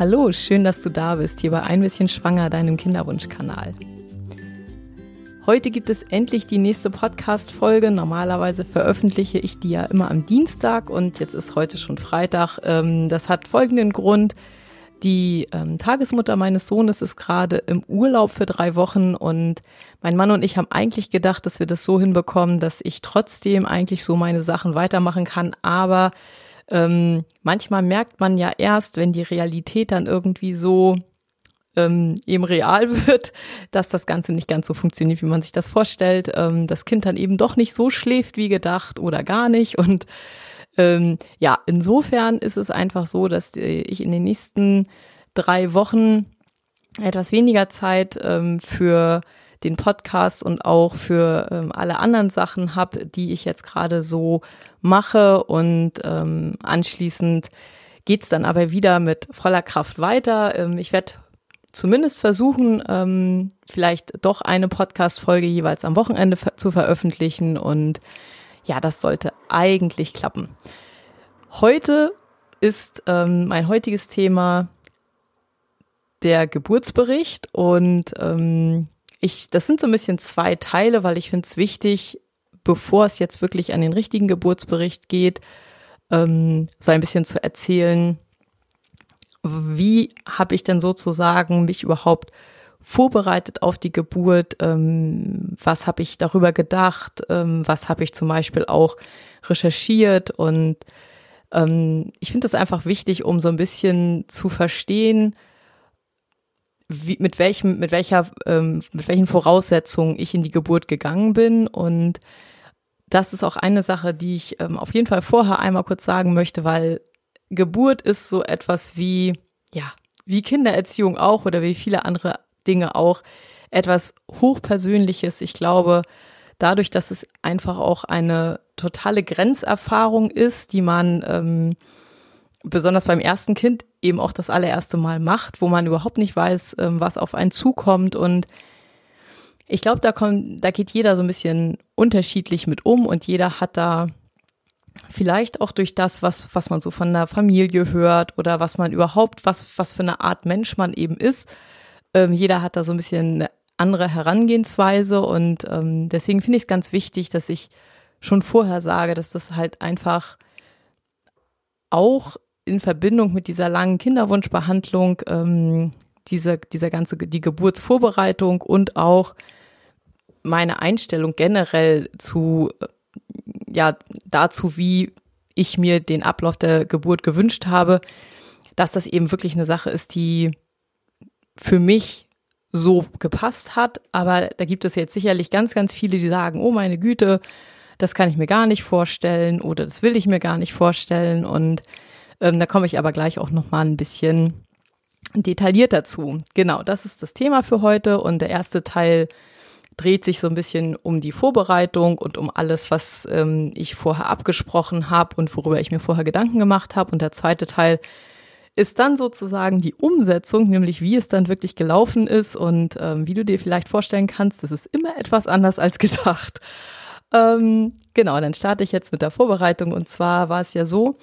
Hallo, schön, dass du da bist, hier bei Ein bisschen Schwanger, deinem Kinderwunschkanal. Heute gibt es endlich die nächste Podcast-Folge. Normalerweise veröffentliche ich die ja immer am Dienstag und jetzt ist heute schon Freitag. Ähm, das hat folgenden Grund. Die ähm, Tagesmutter meines Sohnes ist gerade im Urlaub für drei Wochen und mein Mann und ich haben eigentlich gedacht, dass wir das so hinbekommen, dass ich trotzdem eigentlich so meine Sachen weitermachen kann, aber ähm, manchmal merkt man ja erst, wenn die Realität dann irgendwie so ähm, eben real wird, dass das Ganze nicht ganz so funktioniert, wie man sich das vorstellt. Ähm, das Kind dann eben doch nicht so schläft wie gedacht oder gar nicht. Und ähm, ja, insofern ist es einfach so, dass ich in den nächsten drei Wochen etwas weniger Zeit ähm, für den Podcast und auch für ähm, alle anderen Sachen habe, die ich jetzt gerade so mache. Und ähm, anschließend geht's dann aber wieder mit voller Kraft weiter. Ähm, ich werde zumindest versuchen, ähm, vielleicht doch eine Podcast-Folge jeweils am Wochenende ver zu veröffentlichen. Und ja, das sollte eigentlich klappen. Heute ist ähm, mein heutiges Thema der Geburtsbericht und ähm, ich, das sind so ein bisschen zwei Teile, weil ich finde es wichtig, bevor es jetzt wirklich an den richtigen Geburtsbericht geht, ähm, so ein bisschen zu erzählen, wie habe ich denn sozusagen mich überhaupt vorbereitet auf die Geburt, ähm, was habe ich darüber gedacht, ähm, was habe ich zum Beispiel auch recherchiert? Und ähm, ich finde es einfach wichtig, um so ein bisschen zu verstehen, wie, mit welchem, mit welcher, ähm, mit welchen Voraussetzungen ich in die Geburt gegangen bin. Und das ist auch eine Sache, die ich ähm, auf jeden Fall vorher einmal kurz sagen möchte, weil Geburt ist so etwas wie, ja, wie Kindererziehung auch oder wie viele andere Dinge auch, etwas Hochpersönliches. Ich glaube, dadurch, dass es einfach auch eine totale Grenzerfahrung ist, die man ähm, besonders beim ersten Kind eben auch das allererste Mal macht, wo man überhaupt nicht weiß, ähm, was auf einen zukommt. Und ich glaube, da kommt, da geht jeder so ein bisschen unterschiedlich mit um und jeder hat da vielleicht auch durch das, was, was man so von der Familie hört oder was man überhaupt, was, was für eine Art Mensch man eben ist. Ähm, jeder hat da so ein bisschen eine andere Herangehensweise und ähm, deswegen finde ich es ganz wichtig, dass ich schon vorher sage, dass das halt einfach auch in Verbindung mit dieser langen Kinderwunschbehandlung ähm, diese, dieser ganze, die Geburtsvorbereitung und auch meine Einstellung generell zu, äh, ja, dazu, wie ich mir den Ablauf der Geburt gewünscht habe, dass das eben wirklich eine Sache ist, die für mich so gepasst hat. Aber da gibt es jetzt sicherlich ganz, ganz viele, die sagen, oh meine Güte, das kann ich mir gar nicht vorstellen oder das will ich mir gar nicht vorstellen. Und ähm, da komme ich aber gleich auch noch mal ein bisschen detailliert dazu. Genau, das ist das Thema für heute und der erste Teil dreht sich so ein bisschen um die Vorbereitung und um alles, was ähm, ich vorher abgesprochen habe und worüber ich mir vorher Gedanken gemacht habe. Und der zweite Teil ist dann sozusagen die Umsetzung, nämlich wie es dann wirklich gelaufen ist und ähm, wie du dir vielleicht vorstellen kannst, das ist immer etwas anders als gedacht. Ähm, genau, dann starte ich jetzt mit der Vorbereitung und zwar war es ja so,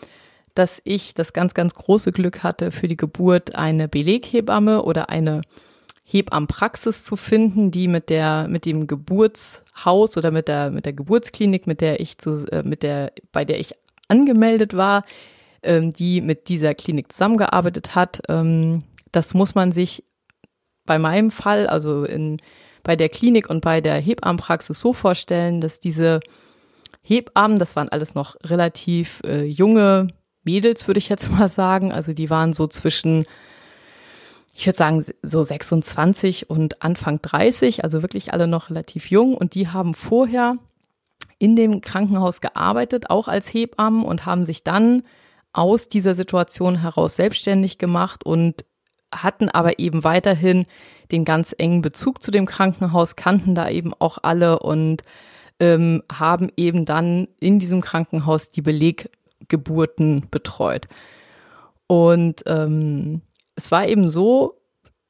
dass ich das ganz, ganz große Glück hatte, für die Geburt eine Beleghebamme oder eine Hebammenpraxis zu finden, die mit der, mit dem Geburtshaus oder mit der, mit der Geburtsklinik, mit der ich zu, äh, mit der, bei der ich angemeldet war, ähm, die mit dieser Klinik zusammengearbeitet hat. Ähm, das muss man sich bei meinem Fall, also in, bei der Klinik und bei der Hebammenpraxis so vorstellen, dass diese Hebammen, das waren alles noch relativ äh, junge Mädels, würde ich jetzt mal sagen. Also die waren so zwischen, ich würde sagen, so 26 und Anfang 30, also wirklich alle noch relativ jung. Und die haben vorher in dem Krankenhaus gearbeitet, auch als Hebammen und haben sich dann aus dieser Situation heraus selbstständig gemacht und hatten aber eben weiterhin den ganz engen Bezug zu dem Krankenhaus, kannten da eben auch alle und ähm, haben eben dann in diesem Krankenhaus die Beleg Geburten betreut. Und ähm, es war eben so,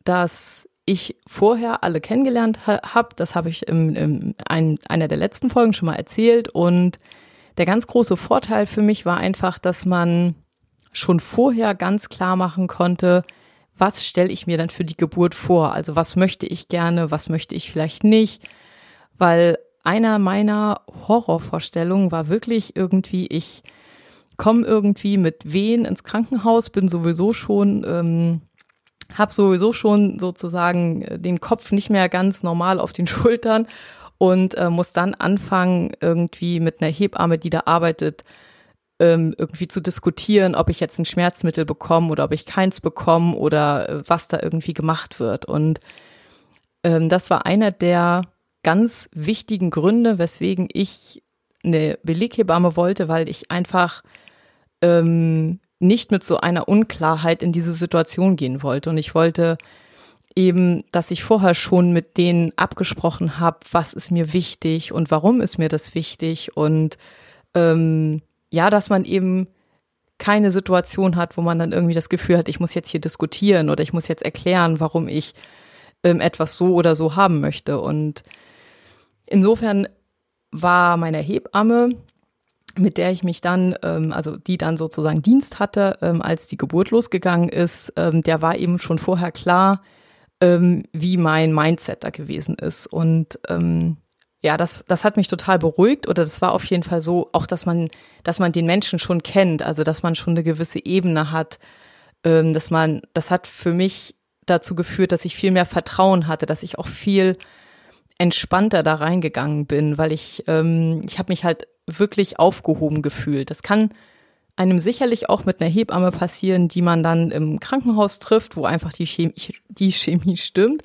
dass ich vorher alle kennengelernt ha habe. Das habe ich in, in ein, einer der letzten Folgen schon mal erzählt. Und der ganz große Vorteil für mich war einfach, dass man schon vorher ganz klar machen konnte, was stelle ich mir dann für die Geburt vor? Also was möchte ich gerne, was möchte ich vielleicht nicht? Weil einer meiner Horrorvorstellungen war wirklich irgendwie, ich komme irgendwie mit Wehen ins Krankenhaus, bin sowieso schon, ähm, habe sowieso schon sozusagen äh, den Kopf nicht mehr ganz normal auf den Schultern und äh, muss dann anfangen, irgendwie mit einer Hebamme, die da arbeitet, ähm, irgendwie zu diskutieren, ob ich jetzt ein Schmerzmittel bekomme oder ob ich keins bekomme oder äh, was da irgendwie gemacht wird. Und ähm, das war einer der ganz wichtigen Gründe, weswegen ich eine Beleghebamme wollte, weil ich einfach ähm, nicht mit so einer Unklarheit in diese Situation gehen wollte. Und ich wollte eben, dass ich vorher schon mit denen abgesprochen habe, was ist mir wichtig und warum ist mir das wichtig und ähm, ja, dass man eben keine Situation hat, wo man dann irgendwie das Gefühl hat, ich muss jetzt hier diskutieren oder ich muss jetzt erklären, warum ich ähm, etwas so oder so haben möchte. Und insofern war meine Hebamme, mit der ich mich dann, ähm, also die dann sozusagen Dienst hatte, ähm, als die Geburt losgegangen ist, ähm, der war eben schon vorher klar, ähm, wie mein Mindset da gewesen ist. Und ähm, ja, das, das hat mich total beruhigt oder das war auf jeden Fall so, auch dass man, dass man den Menschen schon kennt, also dass man schon eine gewisse Ebene hat, ähm, dass man, das hat für mich dazu geführt, dass ich viel mehr Vertrauen hatte, dass ich auch viel entspannter da reingegangen bin, weil ich, ähm, ich habe mich halt wirklich aufgehoben gefühlt. Das kann einem sicherlich auch mit einer Hebamme passieren, die man dann im Krankenhaus trifft, wo einfach die Chemie, die Chemie stimmt.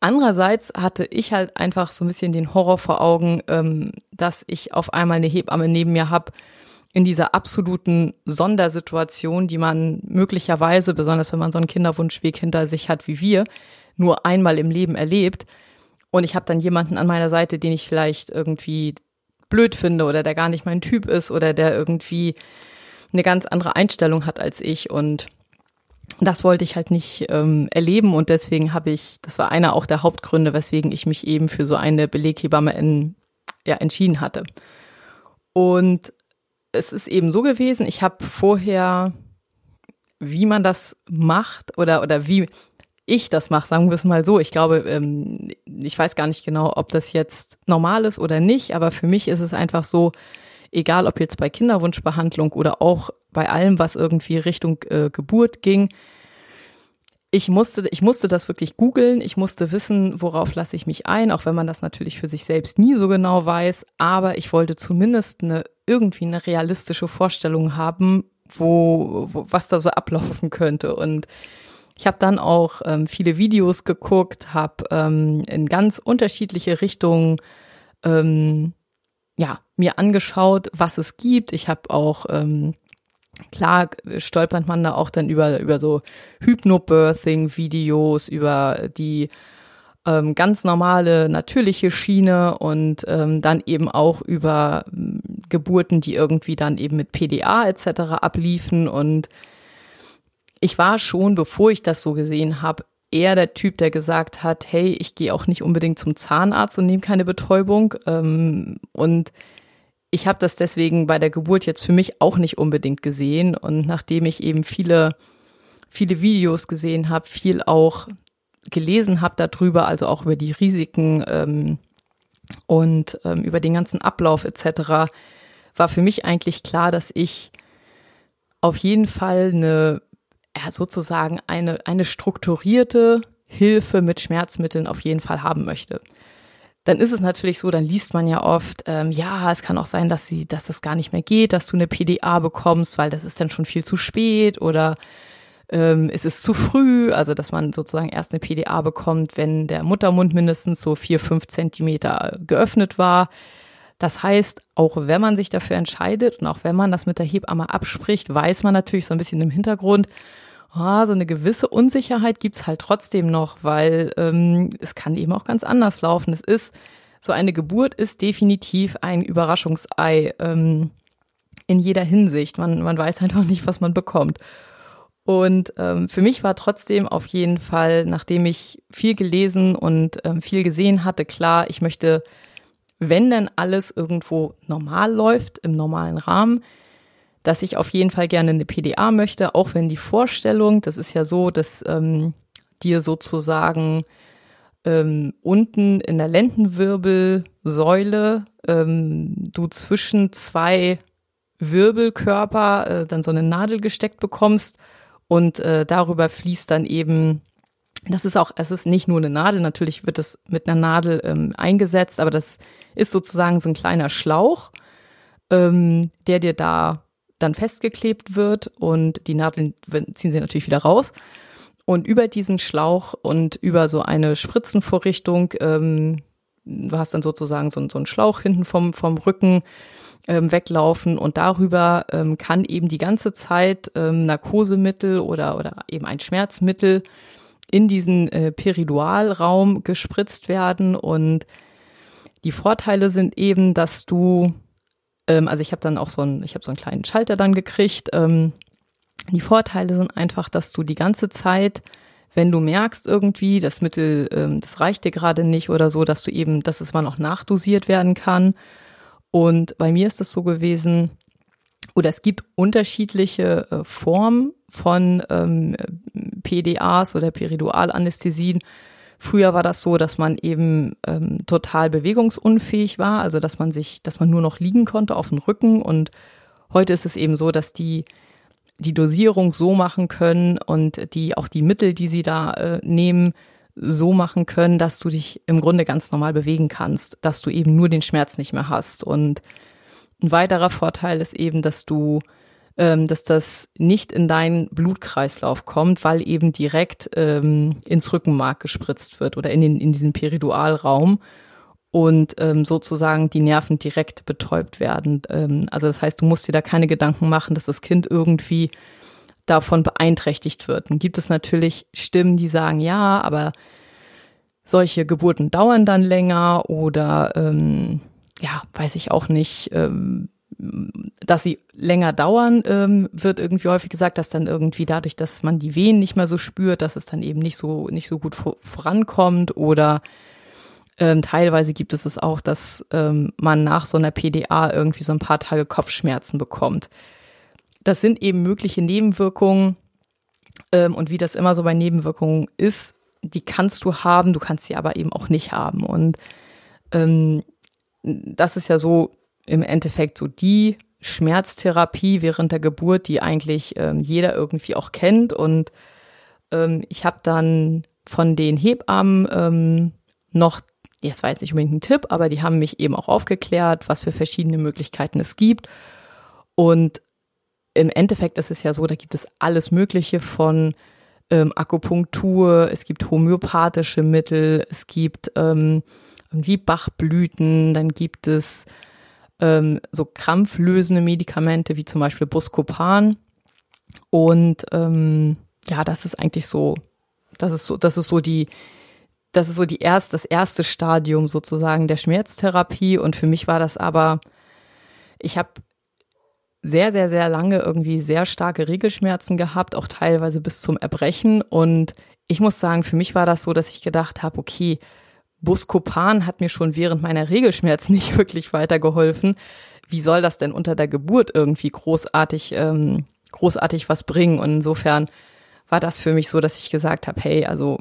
Andererseits hatte ich halt einfach so ein bisschen den Horror vor Augen, ähm, dass ich auf einmal eine Hebamme neben mir habe in dieser absoluten Sondersituation, die man möglicherweise, besonders wenn man so einen Kinderwunschweg hinter sich hat wie wir, nur einmal im Leben erlebt. Und ich habe dann jemanden an meiner Seite, den ich vielleicht irgendwie blöd finde oder der gar nicht mein Typ ist oder der irgendwie eine ganz andere Einstellung hat als ich. Und das wollte ich halt nicht ähm, erleben und deswegen habe ich, das war einer auch der Hauptgründe, weswegen ich mich eben für so eine Beleghebamme in, ja, entschieden hatte. Und es ist eben so gewesen, ich habe vorher, wie man das macht oder, oder wie ich das mache, sagen wir es mal so. Ich glaube, ähm, ich weiß gar nicht genau, ob das jetzt normal ist oder nicht, aber für mich ist es einfach so, egal ob jetzt bei Kinderwunschbehandlung oder auch bei allem, was irgendwie Richtung äh, Geburt ging. Ich musste, ich musste das wirklich googeln. Ich musste wissen, worauf lasse ich mich ein, auch wenn man das natürlich für sich selbst nie so genau weiß. Aber ich wollte zumindest eine, irgendwie eine realistische Vorstellung haben, wo, wo was da so ablaufen könnte. Und ich habe dann auch ähm, viele Videos geguckt, habe ähm, in ganz unterschiedliche Richtungen ähm, ja, mir angeschaut, was es gibt. Ich habe auch, ähm, klar stolpert man da auch dann über, über so Hypnobirthing-Videos, über die ähm, ganz normale, natürliche Schiene und ähm, dann eben auch über ähm, Geburten, die irgendwie dann eben mit PDA etc. abliefen. Und ich war schon, bevor ich das so gesehen habe, eher der Typ, der gesagt hat, hey, ich gehe auch nicht unbedingt zum Zahnarzt und nehme keine Betäubung. Ähm, und ich habe das deswegen bei der Geburt jetzt für mich auch nicht unbedingt gesehen. Und nachdem ich eben viele, viele Videos gesehen habe, viel auch gelesen habe darüber, also auch über die Risiken ähm, und ähm, über den ganzen Ablauf etc., war für mich eigentlich klar, dass ich auf jeden Fall eine ja, sozusagen eine, eine strukturierte Hilfe mit Schmerzmitteln auf jeden Fall haben möchte. Dann ist es natürlich so, dann liest man ja oft, ähm, ja, es kann auch sein, dass sie, dass das gar nicht mehr geht, dass du eine PDA bekommst, weil das ist dann schon viel zu spät oder ähm, es ist zu früh, also dass man sozusagen erst eine PDA bekommt, wenn der Muttermund mindestens so vier, fünf Zentimeter geöffnet war. Das heißt, auch wenn man sich dafür entscheidet und auch wenn man das mit der Hebamme abspricht, weiß man natürlich so ein bisschen im Hintergrund, oh, so eine gewisse Unsicherheit gibt's halt trotzdem noch, weil ähm, es kann eben auch ganz anders laufen. Es ist, so eine Geburt ist definitiv ein Überraschungsei ähm, in jeder Hinsicht. Man, man weiß einfach nicht, was man bekommt. Und ähm, für mich war trotzdem auf jeden Fall, nachdem ich viel gelesen und ähm, viel gesehen hatte, klar, ich möchte, wenn denn alles irgendwo normal läuft, im normalen Rahmen, dass ich auf jeden Fall gerne eine PDA möchte, auch wenn die Vorstellung, das ist ja so, dass ähm, dir sozusagen ähm, unten in der Lendenwirbelsäule ähm, du zwischen zwei Wirbelkörper äh, dann so eine Nadel gesteckt bekommst und äh, darüber fließt dann eben, das ist auch, es ist nicht nur eine Nadel, natürlich wird es mit einer Nadel ähm, eingesetzt, aber das ist sozusagen so ein kleiner Schlauch, ähm, der dir da dann festgeklebt wird und die Nadeln ziehen sie natürlich wieder raus. Und über diesen Schlauch und über so eine Spritzenvorrichtung, ähm, du hast dann sozusagen so, so einen Schlauch hinten vom, vom Rücken ähm, weglaufen und darüber ähm, kann eben die ganze Zeit ähm, Narkosemittel oder, oder eben ein Schmerzmittel in diesen äh, Peridualraum gespritzt werden und die Vorteile sind eben, dass du, ähm, also ich habe dann auch so einen, ich habe so einen kleinen Schalter dann gekriegt, ähm, die Vorteile sind einfach, dass du die ganze Zeit, wenn du merkst irgendwie, das Mittel, ähm, das reicht dir gerade nicht oder so, dass du eben, dass es mal noch nachdosiert werden kann. Und bei mir ist es so gewesen, oder es gibt unterschiedliche äh, Formen von ähm, PDAs oder Peridualanästhesien. Früher war das so, dass man eben ähm, total bewegungsunfähig war, also dass man sich, dass man nur noch liegen konnte auf dem Rücken. Und heute ist es eben so, dass die die Dosierung so machen können und die auch die Mittel, die sie da äh, nehmen, so machen können, dass du dich im Grunde ganz normal bewegen kannst, dass du eben nur den Schmerz nicht mehr hast. Und ein weiterer Vorteil ist eben, dass du, ähm, dass das nicht in deinen Blutkreislauf kommt, weil eben direkt ähm, ins Rückenmark gespritzt wird oder in, den, in diesen Peridualraum und ähm, sozusagen die Nerven direkt betäubt werden. Ähm, also das heißt, du musst dir da keine Gedanken machen, dass das Kind irgendwie davon beeinträchtigt wird. Dann gibt es natürlich Stimmen, die sagen, ja, aber solche Geburten dauern dann länger oder ähm, ja, weiß ich auch nicht, ähm, dass sie länger dauern, ähm, wird irgendwie häufig gesagt, dass dann irgendwie dadurch, dass man die Wehen nicht mehr so spürt, dass es dann eben nicht so nicht so gut vorankommt oder ähm, teilweise gibt es es auch, dass ähm, man nach so einer PDA irgendwie so ein paar Tage Kopfschmerzen bekommt. Das sind eben mögliche Nebenwirkungen. Ähm, und wie das immer so bei Nebenwirkungen ist, die kannst du haben, du kannst sie aber eben auch nicht haben. Und ähm, das ist ja so im Endeffekt so die Schmerztherapie während der Geburt, die eigentlich ähm, jeder irgendwie auch kennt. Und ähm, ich habe dann von den Hebammen ähm, noch das war jetzt nicht unbedingt ein Tipp, aber die haben mich eben auch aufgeklärt, was für verschiedene Möglichkeiten es gibt. Und im Endeffekt ist es ja so, da gibt es alles Mögliche von ähm, Akupunktur, es gibt homöopathische Mittel, es gibt ähm, irgendwie Bachblüten, dann gibt es ähm, so krampflösende Medikamente wie zum Beispiel Buscopan. Und ähm, ja, das ist eigentlich so, das ist so, das ist so die, das ist so die erst, das erste Stadium sozusagen der Schmerztherapie. Und für mich war das aber, ich habe sehr, sehr, sehr lange irgendwie sehr starke Regelschmerzen gehabt, auch teilweise bis zum Erbrechen. Und ich muss sagen, für mich war das so, dass ich gedacht habe, okay, Buscopan hat mir schon während meiner Regelschmerzen nicht wirklich weitergeholfen. Wie soll das denn unter der Geburt irgendwie großartig, ähm, großartig was bringen? Und insofern war das für mich so, dass ich gesagt habe, hey, also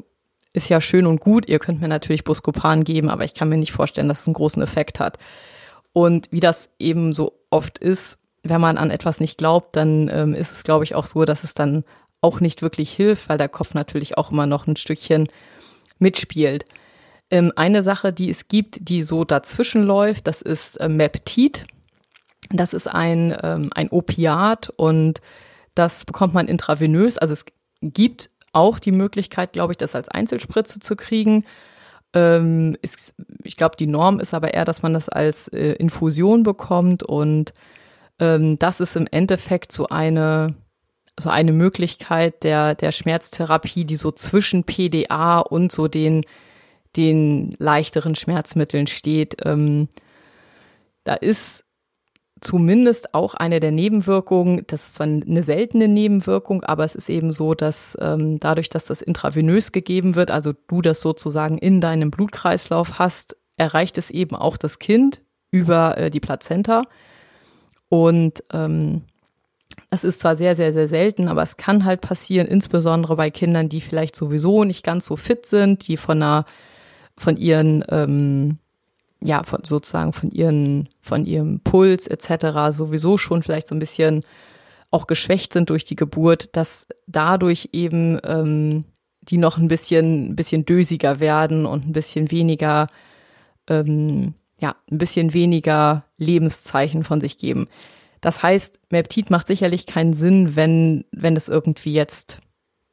ist ja schön und gut. Ihr könnt mir natürlich Buscopan geben, aber ich kann mir nicht vorstellen, dass es einen großen Effekt hat. Und wie das eben so oft ist, wenn man an etwas nicht glaubt, dann ähm, ist es, glaube ich, auch so, dass es dann auch nicht wirklich hilft, weil der Kopf natürlich auch immer noch ein Stückchen mitspielt. Ähm, eine Sache, die es gibt, die so dazwischen läuft, das ist äh, Meptid. Das ist ein, ähm, ein Opiat und das bekommt man intravenös. Also es gibt auch die Möglichkeit, glaube ich, das als Einzelspritze zu kriegen. Ähm, ich glaube, die Norm ist aber eher, dass man das als äh, Infusion bekommt und das ist im Endeffekt so eine so eine Möglichkeit der der Schmerztherapie, die so zwischen PDA und so den den leichteren Schmerzmitteln steht. Ähm, da ist zumindest auch eine der Nebenwirkungen, das ist zwar eine seltene Nebenwirkung, aber es ist eben so, dass ähm, dadurch, dass das intravenös gegeben wird, also du das sozusagen in deinem Blutkreislauf hast, erreicht es eben auch das Kind über äh, die Plazenta. Und ähm, Das ist zwar sehr, sehr, sehr selten, aber es kann halt passieren, insbesondere bei Kindern, die vielleicht sowieso nicht ganz so fit sind, die von einer, von ihren, ähm, ja, von, sozusagen von ihren, von ihrem Puls etc. sowieso schon vielleicht so ein bisschen auch geschwächt sind durch die Geburt, dass dadurch eben ähm, die noch ein bisschen, ein bisschen dösiger werden und ein bisschen weniger, ähm, ja, ein bisschen weniger Lebenszeichen von sich geben. Das heißt, Meptid macht sicherlich keinen Sinn, wenn, wenn es irgendwie jetzt,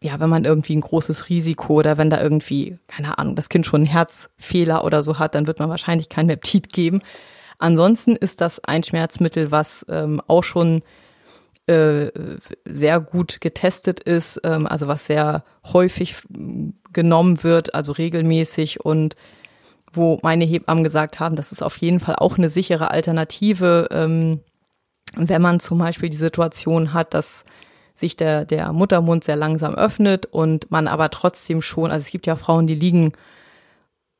ja, wenn man irgendwie ein großes Risiko oder wenn da irgendwie, keine Ahnung, das Kind schon einen Herzfehler oder so hat, dann wird man wahrscheinlich kein Meptid geben. Ansonsten ist das ein Schmerzmittel, was ähm, auch schon äh, sehr gut getestet ist, ähm, also was sehr häufig genommen wird, also regelmäßig und wo meine Hebammen gesagt haben, das ist auf jeden Fall auch eine sichere Alternative, ähm, wenn man zum Beispiel die Situation hat, dass sich der, der Muttermund sehr langsam öffnet und man aber trotzdem schon, also es gibt ja Frauen, die liegen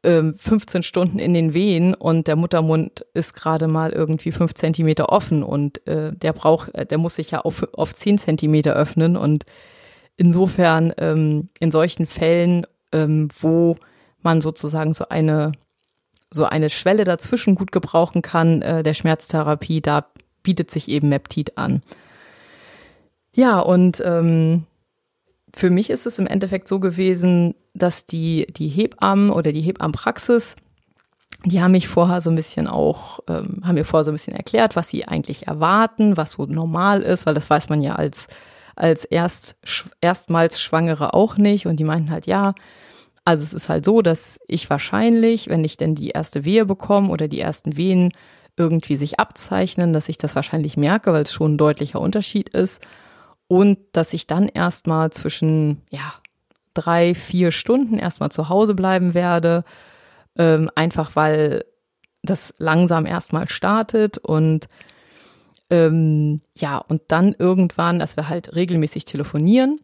15 ähm, Stunden in den Wehen und der Muttermund ist gerade mal irgendwie fünf Zentimeter offen und äh, der braucht, äh, der muss sich ja auf, auf zehn Zentimeter öffnen und insofern ähm, in solchen Fällen, ähm, wo man sozusagen so eine so eine Schwelle dazwischen gut gebrauchen kann, äh, der Schmerztherapie, da bietet sich eben Meptid an. Ja, und ähm, für mich ist es im Endeffekt so gewesen, dass die, die Hebammen oder die Hebammenpraxis, die haben mich vorher so ein bisschen auch, ähm, haben mir vorher so ein bisschen erklärt, was sie eigentlich erwarten, was so normal ist, weil das weiß man ja als, als erst, erstmals Schwangere auch nicht. Und die meinten halt, ja, also es ist halt so, dass ich wahrscheinlich, wenn ich denn die erste Wehe bekomme oder die ersten Wehen irgendwie sich abzeichnen, dass ich das wahrscheinlich merke, weil es schon ein deutlicher Unterschied ist und dass ich dann erstmal zwischen, ja, drei, vier Stunden erstmal zu Hause bleiben werde, ähm, einfach weil das langsam erstmal startet und ähm, ja, und dann irgendwann, dass wir halt regelmäßig telefonieren.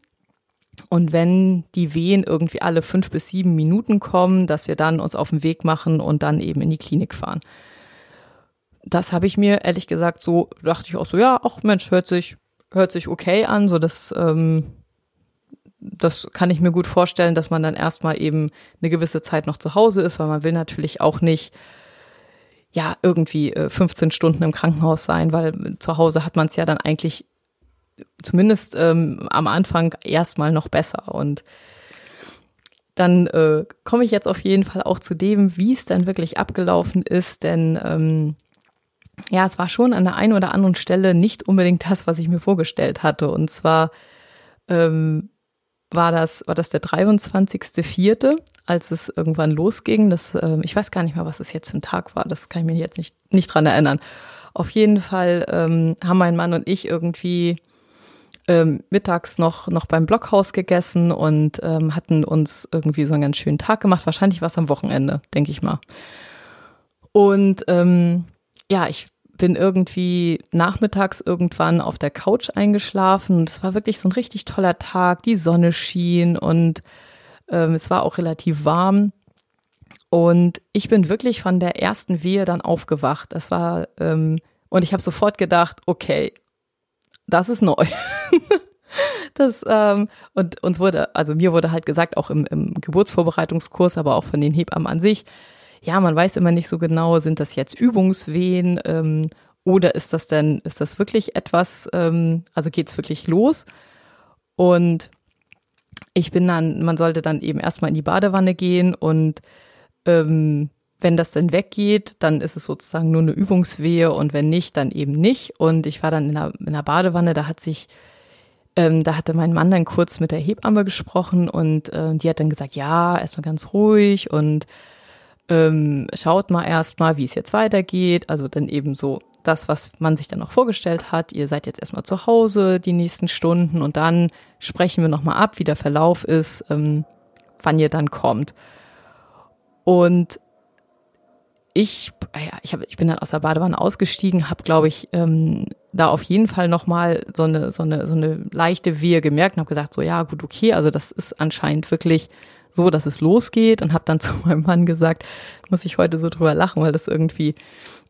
Und wenn die Wehen irgendwie alle fünf bis sieben Minuten kommen, dass wir dann uns auf den Weg machen und dann eben in die Klinik fahren. Das habe ich mir ehrlich gesagt so, dachte ich auch so, ja, ach Mensch, hört sich, hört sich okay an, so das, ähm, das kann ich mir gut vorstellen, dass man dann erstmal eben eine gewisse Zeit noch zu Hause ist, weil man will natürlich auch nicht ja irgendwie 15 äh, Stunden im Krankenhaus sein, weil zu Hause hat man es ja dann eigentlich zumindest ähm, am Anfang erstmal noch besser. Und dann äh, komme ich jetzt auf jeden Fall auch zu dem, wie es dann wirklich abgelaufen ist, denn ähm, ja, es war schon an der einen oder anderen Stelle nicht unbedingt das, was ich mir vorgestellt hatte. Und zwar ähm, war das, war das der 23.04., als es irgendwann losging. Das, ähm, ich weiß gar nicht mehr, was es jetzt für ein Tag war. Das kann ich mir jetzt nicht, nicht dran erinnern. Auf jeden Fall ähm, haben mein Mann und ich irgendwie ähm, mittags noch, noch beim Blockhaus gegessen und ähm, hatten uns irgendwie so einen ganz schönen Tag gemacht. Wahrscheinlich war es am Wochenende, denke ich mal. Und ähm, ja, ich bin irgendwie nachmittags irgendwann auf der Couch eingeschlafen es war wirklich so ein richtig toller Tag. Die Sonne schien und ähm, es war auch relativ warm. Und ich bin wirklich von der ersten Wehe dann aufgewacht. Das war, ähm, und ich habe sofort gedacht, okay, das ist neu. das, ähm, und uns wurde, also mir wurde halt gesagt, auch im, im Geburtsvorbereitungskurs, aber auch von den Hebammen an sich, ja, man weiß immer nicht so genau, sind das jetzt Übungswehen ähm, oder ist das denn, ist das wirklich etwas, ähm, also geht's wirklich los? Und ich bin dann, man sollte dann eben erstmal in die Badewanne gehen und ähm, wenn das dann weggeht, dann ist es sozusagen nur eine Übungswehe und wenn nicht, dann eben nicht. Und ich war dann in der, in der Badewanne, da hat sich, ähm, da hatte mein Mann dann kurz mit der Hebamme gesprochen und äh, die hat dann gesagt, ja, erstmal ganz ruhig und ähm, schaut mal erstmal, wie es jetzt weitergeht. Also dann eben so das, was man sich dann noch vorgestellt hat. Ihr seid jetzt erstmal zu Hause die nächsten Stunden und dann sprechen wir nochmal ab, wie der Verlauf ist, ähm, wann ihr dann kommt. Und ich, ja, ich, hab, ich bin dann aus der Badewanne ausgestiegen, habe, glaube ich, ähm, da auf jeden Fall nochmal so eine, so, eine, so eine leichte Wehe gemerkt und habe gesagt, so ja, gut, okay, also das ist anscheinend wirklich so, dass es losgeht und habe dann zu meinem Mann gesagt, muss ich heute so drüber lachen, weil das irgendwie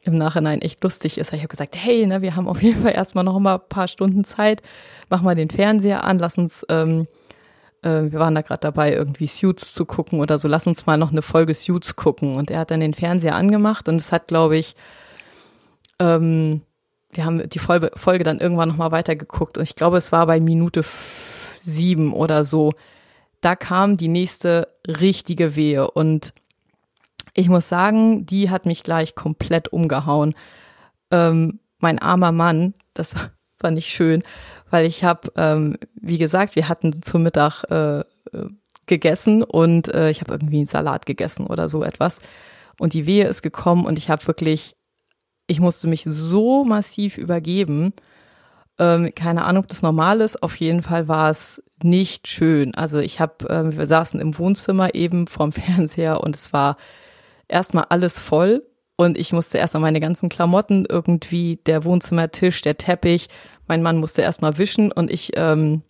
im Nachhinein echt lustig ist. Ich habe gesagt, hey, ne, wir haben auf jeden Fall erstmal noch mal ein paar Stunden Zeit, mach mal den Fernseher an, lass uns, ähm, äh, wir waren da gerade dabei, irgendwie Suits zu gucken oder so, lass uns mal noch eine Folge Suits gucken. Und er hat dann den Fernseher angemacht und es hat, glaube ich, ähm, wir haben die Folge, Folge dann irgendwann noch mal weitergeguckt und ich glaube, es war bei Minute sieben oder so. Da kam die nächste richtige Wehe und ich muss sagen, die hat mich gleich komplett umgehauen. Ähm, mein armer Mann, das war nicht schön, weil ich habe, ähm, wie gesagt, wir hatten zum Mittag äh, gegessen und äh, ich habe irgendwie einen Salat gegessen oder so etwas. Und die Wehe ist gekommen und ich habe wirklich, ich musste mich so massiv übergeben. Ähm, keine Ahnung, ob das normal ist. Auf jeden Fall war es nicht schön. Also ich habe, ähm, wir saßen im Wohnzimmer eben vorm Fernseher und es war erstmal alles voll und ich musste erstmal meine ganzen Klamotten irgendwie, der Wohnzimmertisch, der Teppich, mein Mann musste erstmal wischen und ich, ähm,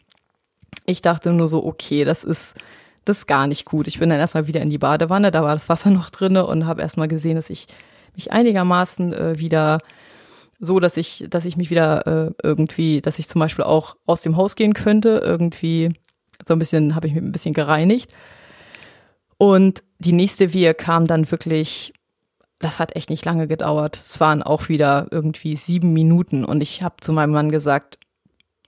ich dachte nur so, okay, das ist, das ist gar nicht gut. Ich bin dann erstmal wieder in die Badewanne, da war das Wasser noch drinne und habe erstmal gesehen, dass ich mich einigermaßen äh, wieder so, dass ich, dass ich mich wieder äh, irgendwie, dass ich zum Beispiel auch aus dem Haus gehen könnte, irgendwie so ein bisschen, habe ich mich ein bisschen gereinigt. Und die nächste Wehe kam dann wirklich, das hat echt nicht lange gedauert. Es waren auch wieder irgendwie sieben Minuten und ich habe zu meinem Mann gesagt,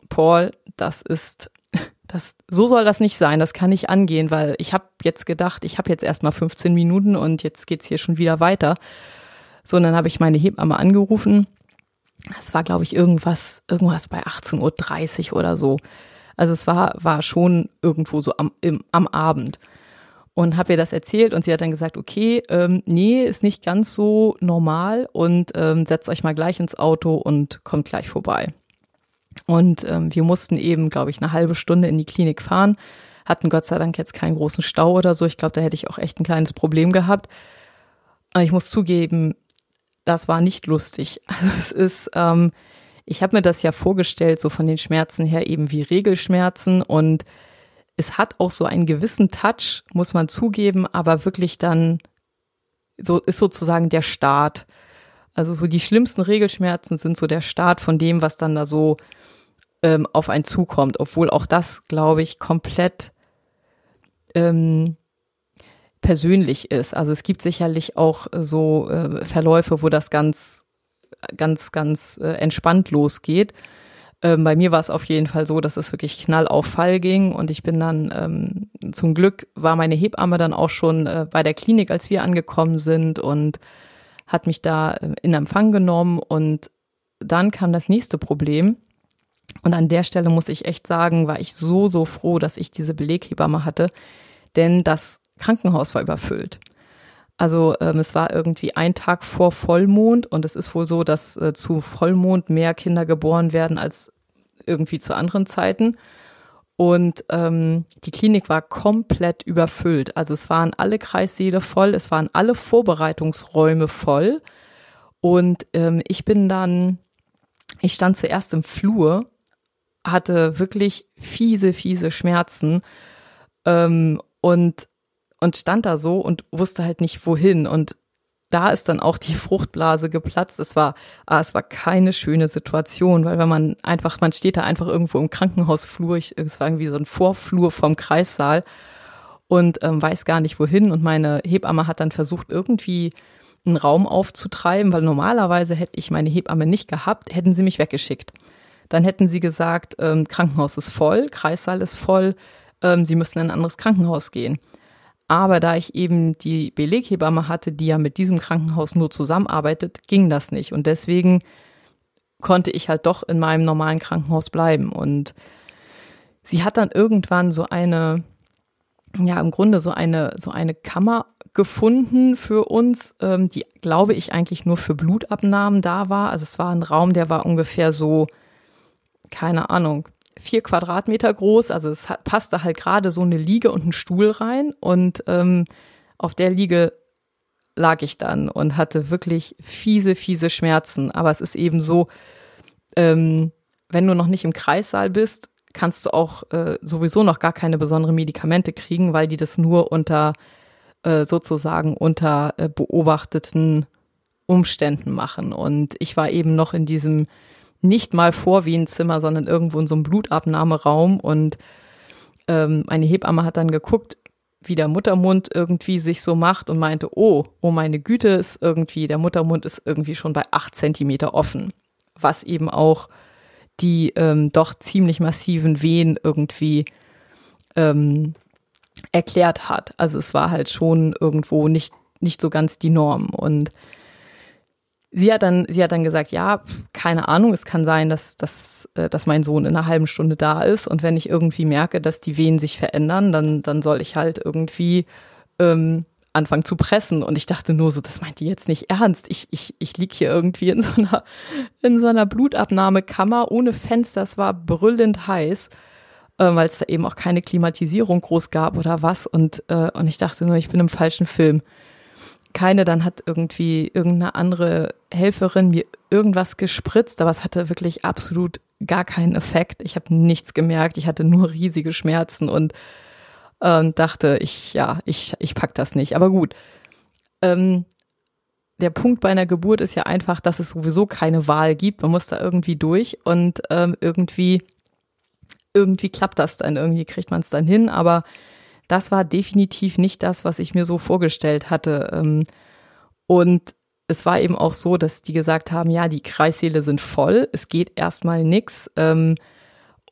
Paul, das ist, das, so soll das nicht sein, das kann nicht angehen, weil ich habe jetzt gedacht, ich habe jetzt erstmal 15 Minuten und jetzt geht's hier schon wieder weiter. So, und dann habe ich meine Hebamme angerufen. Das war, glaube ich, irgendwas, irgendwas bei 18.30 Uhr oder so. Also es war, war schon irgendwo so am, im, am Abend und habe ihr das erzählt und sie hat dann gesagt, okay, ähm, nee, ist nicht ganz so normal und ähm, setzt euch mal gleich ins Auto und kommt gleich vorbei. Und ähm, wir mussten eben, glaube ich, eine halbe Stunde in die Klinik fahren, hatten Gott sei Dank jetzt keinen großen Stau oder so. Ich glaube, da hätte ich auch echt ein kleines Problem gehabt. Aber ich muss zugeben, das war nicht lustig. Also es ist, ähm, ich habe mir das ja vorgestellt, so von den Schmerzen her eben wie Regelschmerzen und es hat auch so einen gewissen Touch, muss man zugeben, aber wirklich dann so ist sozusagen der Start. Also so die schlimmsten Regelschmerzen sind so der Start von dem, was dann da so ähm, auf einen zukommt, obwohl auch das, glaube ich, komplett ähm, persönlich ist. Also es gibt sicherlich auch so äh, Verläufe, wo das ganz, ganz, ganz äh, entspannt losgeht. Ähm, bei mir war es auf jeden Fall so, dass es wirklich knall auf Fall ging und ich bin dann ähm, zum Glück war meine Hebamme dann auch schon äh, bei der Klinik, als wir angekommen sind und hat mich da äh, in Empfang genommen und dann kam das nächste Problem. Und an der Stelle muss ich echt sagen, war ich so, so froh, dass ich diese Beleghebamme hatte, denn das Krankenhaus war überfüllt. Also ähm, es war irgendwie ein Tag vor Vollmond und es ist wohl so, dass äh, zu Vollmond mehr Kinder geboren werden als irgendwie zu anderen Zeiten. Und ähm, die Klinik war komplett überfüllt. Also es waren alle Kreissäle voll, es waren alle Vorbereitungsräume voll. Und ähm, ich bin dann, ich stand zuerst im Flur, hatte wirklich fiese, fiese Schmerzen ähm, und und stand da so und wusste halt nicht wohin. Und da ist dann auch die Fruchtblase geplatzt. Es war, ah, es war keine schöne Situation, weil wenn man einfach, man steht da einfach irgendwo im Krankenhausflur, ich, es war irgendwie so ein Vorflur vom Kreissaal und ähm, weiß gar nicht wohin. Und meine Hebamme hat dann versucht, irgendwie einen Raum aufzutreiben, weil normalerweise hätte ich meine Hebamme nicht gehabt, hätten sie mich weggeschickt. Dann hätten sie gesagt, ähm, Krankenhaus ist voll, Kreissaal ist voll, ähm, sie müssen in ein anderes Krankenhaus gehen. Aber da ich eben die Beleghebamme hatte, die ja mit diesem Krankenhaus nur zusammenarbeitet, ging das nicht. Und deswegen konnte ich halt doch in meinem normalen Krankenhaus bleiben. Und sie hat dann irgendwann so eine, ja, im Grunde so eine, so eine Kammer gefunden für uns, ähm, die, glaube ich, eigentlich nur für Blutabnahmen da war. Also es war ein Raum, der war ungefähr so, keine Ahnung, vier Quadratmeter groß, also es hat, passte halt gerade so eine Liege und ein Stuhl rein und ähm, auf der Liege lag ich dann und hatte wirklich fiese, fiese Schmerzen. Aber es ist eben so, ähm, wenn du noch nicht im Kreissaal bist, kannst du auch äh, sowieso noch gar keine besonderen Medikamente kriegen, weil die das nur unter äh, sozusagen unter äh, beobachteten Umständen machen. Und ich war eben noch in diesem nicht mal Vorwienzimmer, sondern irgendwo in so einem Blutabnahmeraum und ähm, eine Hebamme hat dann geguckt, wie der Muttermund irgendwie sich so macht und meinte, oh, oh meine Güte, ist irgendwie, der Muttermund ist irgendwie schon bei acht Zentimeter offen, was eben auch die ähm, doch ziemlich massiven Wehen irgendwie ähm, erklärt hat. Also es war halt schon irgendwo nicht, nicht so ganz die Norm. Und sie hat dann, sie hat dann gesagt, ja, keine Ahnung, es kann sein, dass, dass, äh, dass mein Sohn in einer halben Stunde da ist. Und wenn ich irgendwie merke, dass die Wehen sich verändern, dann, dann soll ich halt irgendwie ähm, anfangen zu pressen. Und ich dachte nur so, das meint die jetzt nicht ernst. Ich, ich, ich lieg hier irgendwie in so einer, in so einer Blutabnahmekammer ohne Fenster. Es war brüllend heiß, äh, weil es da eben auch keine Klimatisierung groß gab oder was. Und, äh, und ich dachte nur, ich bin im falschen Film keine, dann hat irgendwie irgendeine andere Helferin mir irgendwas gespritzt, aber es hatte wirklich absolut gar keinen Effekt. Ich habe nichts gemerkt, ich hatte nur riesige Schmerzen und äh, dachte, ich, ja, ich, ich pack das nicht. Aber gut. Ähm, der Punkt bei einer Geburt ist ja einfach, dass es sowieso keine Wahl gibt. Man muss da irgendwie durch und ähm, irgendwie, irgendwie klappt das dann, irgendwie kriegt man es dann hin, aber das war definitiv nicht das, was ich mir so vorgestellt hatte. Ähm, und es war eben auch so, dass die gesagt haben, ja, die Kreissäle sind voll, es geht erstmal nix. Ähm,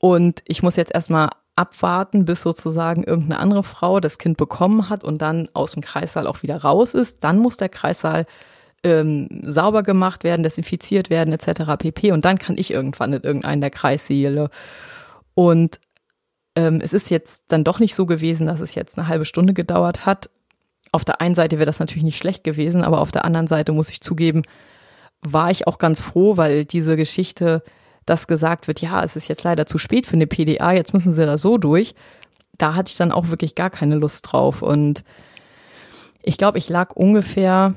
und ich muss jetzt erstmal abwarten, bis sozusagen irgendeine andere Frau das Kind bekommen hat und dann aus dem Kreissaal auch wieder raus ist. Dann muss der Kreissaal ähm, sauber gemacht werden, desinfiziert werden, etc. pp. Und dann kann ich irgendwann in irgendeinen der Kreissäle. Und ähm, es ist jetzt dann doch nicht so gewesen, dass es jetzt eine halbe Stunde gedauert hat. Auf der einen Seite wäre das natürlich nicht schlecht gewesen, aber auf der anderen Seite muss ich zugeben, war ich auch ganz froh, weil diese Geschichte, dass gesagt wird, ja, es ist jetzt leider zu spät für eine PDA, jetzt müssen sie da so durch, da hatte ich dann auch wirklich gar keine Lust drauf. Und ich glaube, ich lag ungefähr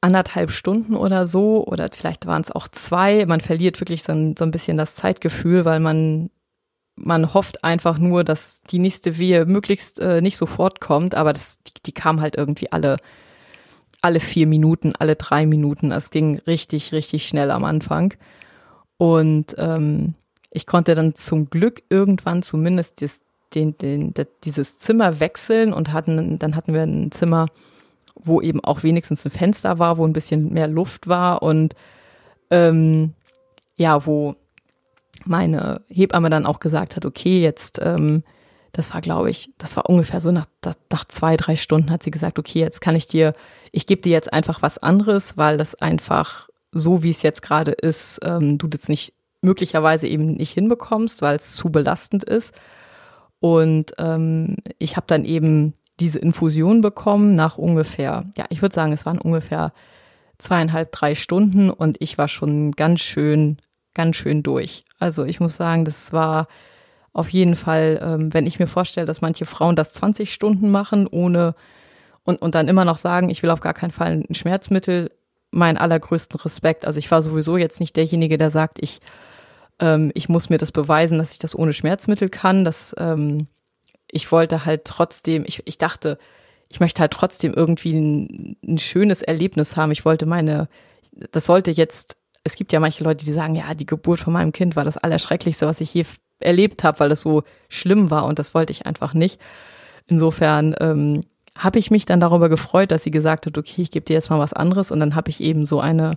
anderthalb Stunden oder so, oder vielleicht waren es auch zwei. Man verliert wirklich so ein, so ein bisschen das Zeitgefühl, weil man man hofft einfach nur, dass die nächste Wehe möglichst äh, nicht sofort kommt, aber das, die, die kam halt irgendwie alle, alle vier Minuten, alle drei Minuten. Es ging richtig, richtig schnell am Anfang. Und ähm, ich konnte dann zum Glück irgendwann zumindest das, den, den, das, dieses Zimmer wechseln und hatten, dann hatten wir ein Zimmer, wo eben auch wenigstens ein Fenster war, wo ein bisschen mehr Luft war und ähm, ja, wo meine Hebamme dann auch gesagt hat, okay, jetzt, ähm, das war, glaube ich, das war ungefähr so nach, nach zwei, drei Stunden hat sie gesagt, okay, jetzt kann ich dir, ich gebe dir jetzt einfach was anderes, weil das einfach so, wie es jetzt gerade ist, ähm, du das nicht möglicherweise eben nicht hinbekommst, weil es zu belastend ist. Und ähm, ich habe dann eben diese Infusion bekommen nach ungefähr, ja, ich würde sagen, es waren ungefähr zweieinhalb, drei Stunden und ich war schon ganz schön ganz schön durch. Also ich muss sagen, das war auf jeden Fall, ähm, wenn ich mir vorstelle, dass manche Frauen das 20 Stunden machen, ohne und, und dann immer noch sagen, ich will auf gar keinen Fall ein Schmerzmittel, meinen allergrößten Respekt. Also ich war sowieso jetzt nicht derjenige, der sagt, ich, ähm, ich muss mir das beweisen, dass ich das ohne Schmerzmittel kann. Das, ähm, ich wollte halt trotzdem, ich, ich dachte, ich möchte halt trotzdem irgendwie ein, ein schönes Erlebnis haben. Ich wollte meine, das sollte jetzt es gibt ja manche Leute, die sagen, ja, die Geburt von meinem Kind war das Allerschrecklichste, was ich je erlebt habe, weil das so schlimm war und das wollte ich einfach nicht. Insofern ähm, habe ich mich dann darüber gefreut, dass sie gesagt hat, okay, ich gebe dir jetzt mal was anderes und dann habe ich eben so eine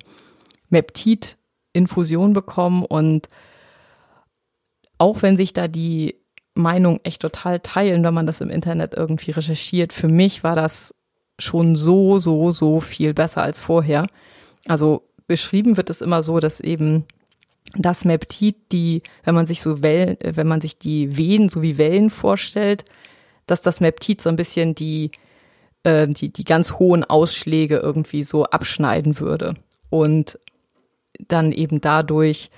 Meptid-Infusion bekommen und auch wenn sich da die Meinung echt total teilen, wenn man das im Internet irgendwie recherchiert, für mich war das schon so, so, so viel besser als vorher. Also beschrieben wird es immer so, dass eben das Meptid, die, wenn man sich so Wellen, wenn man sich die Wehen so wie Wellen vorstellt, dass das Meptid so ein bisschen die, äh, die, die ganz hohen Ausschläge irgendwie so abschneiden würde. Und dann eben dadurch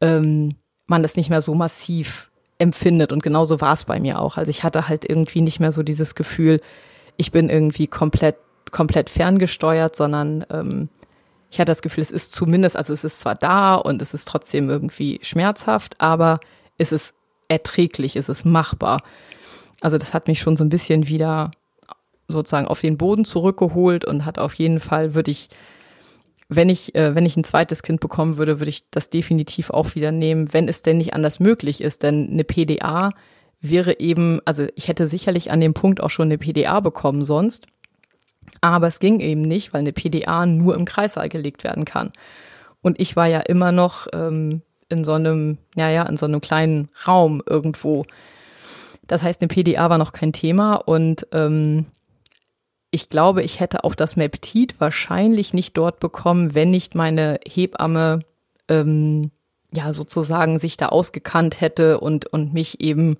ähm, man das nicht mehr so massiv empfindet. Und genauso war es bei mir auch. Also ich hatte halt irgendwie nicht mehr so dieses Gefühl, ich bin irgendwie komplett, komplett ferngesteuert, sondern ähm, ich hatte das Gefühl, es ist zumindest, also es ist zwar da und es ist trotzdem irgendwie schmerzhaft, aber ist es erträglich, ist es machbar. Also das hat mich schon so ein bisschen wieder sozusagen auf den Boden zurückgeholt und hat auf jeden Fall, würde ich, wenn ich, äh, wenn ich ein zweites Kind bekommen würde, würde ich das definitiv auch wieder nehmen, wenn es denn nicht anders möglich ist. Denn eine PDA wäre eben, also ich hätte sicherlich an dem Punkt auch schon eine PDA bekommen sonst. Aber es ging eben nicht, weil eine PDA nur im Kreissaal gelegt werden kann. Und ich war ja immer noch ähm, in so einem, ja, ja, in so einem kleinen Raum irgendwo. Das heißt, eine PDA war noch kein Thema und ähm, ich glaube, ich hätte auch das Meptit wahrscheinlich nicht dort bekommen, wenn nicht meine Hebamme ähm, ja sozusagen sich da ausgekannt hätte und, und mich eben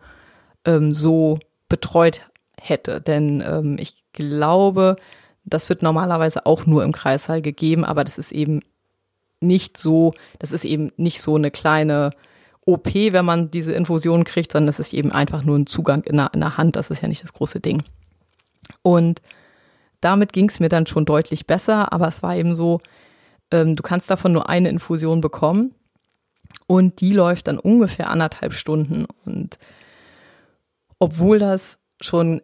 ähm, so betreut hätte. Denn ähm, ich glaube, das wird normalerweise auch nur im Kreissaal gegeben, aber das ist eben nicht so, das ist eben nicht so eine kleine OP, wenn man diese Infusion kriegt, sondern das ist eben einfach nur ein Zugang in der, in der Hand. Das ist ja nicht das große Ding. Und damit ging es mir dann schon deutlich besser, aber es war eben so, ähm, du kannst davon nur eine Infusion bekommen und die läuft dann ungefähr anderthalb Stunden. Und obwohl das schon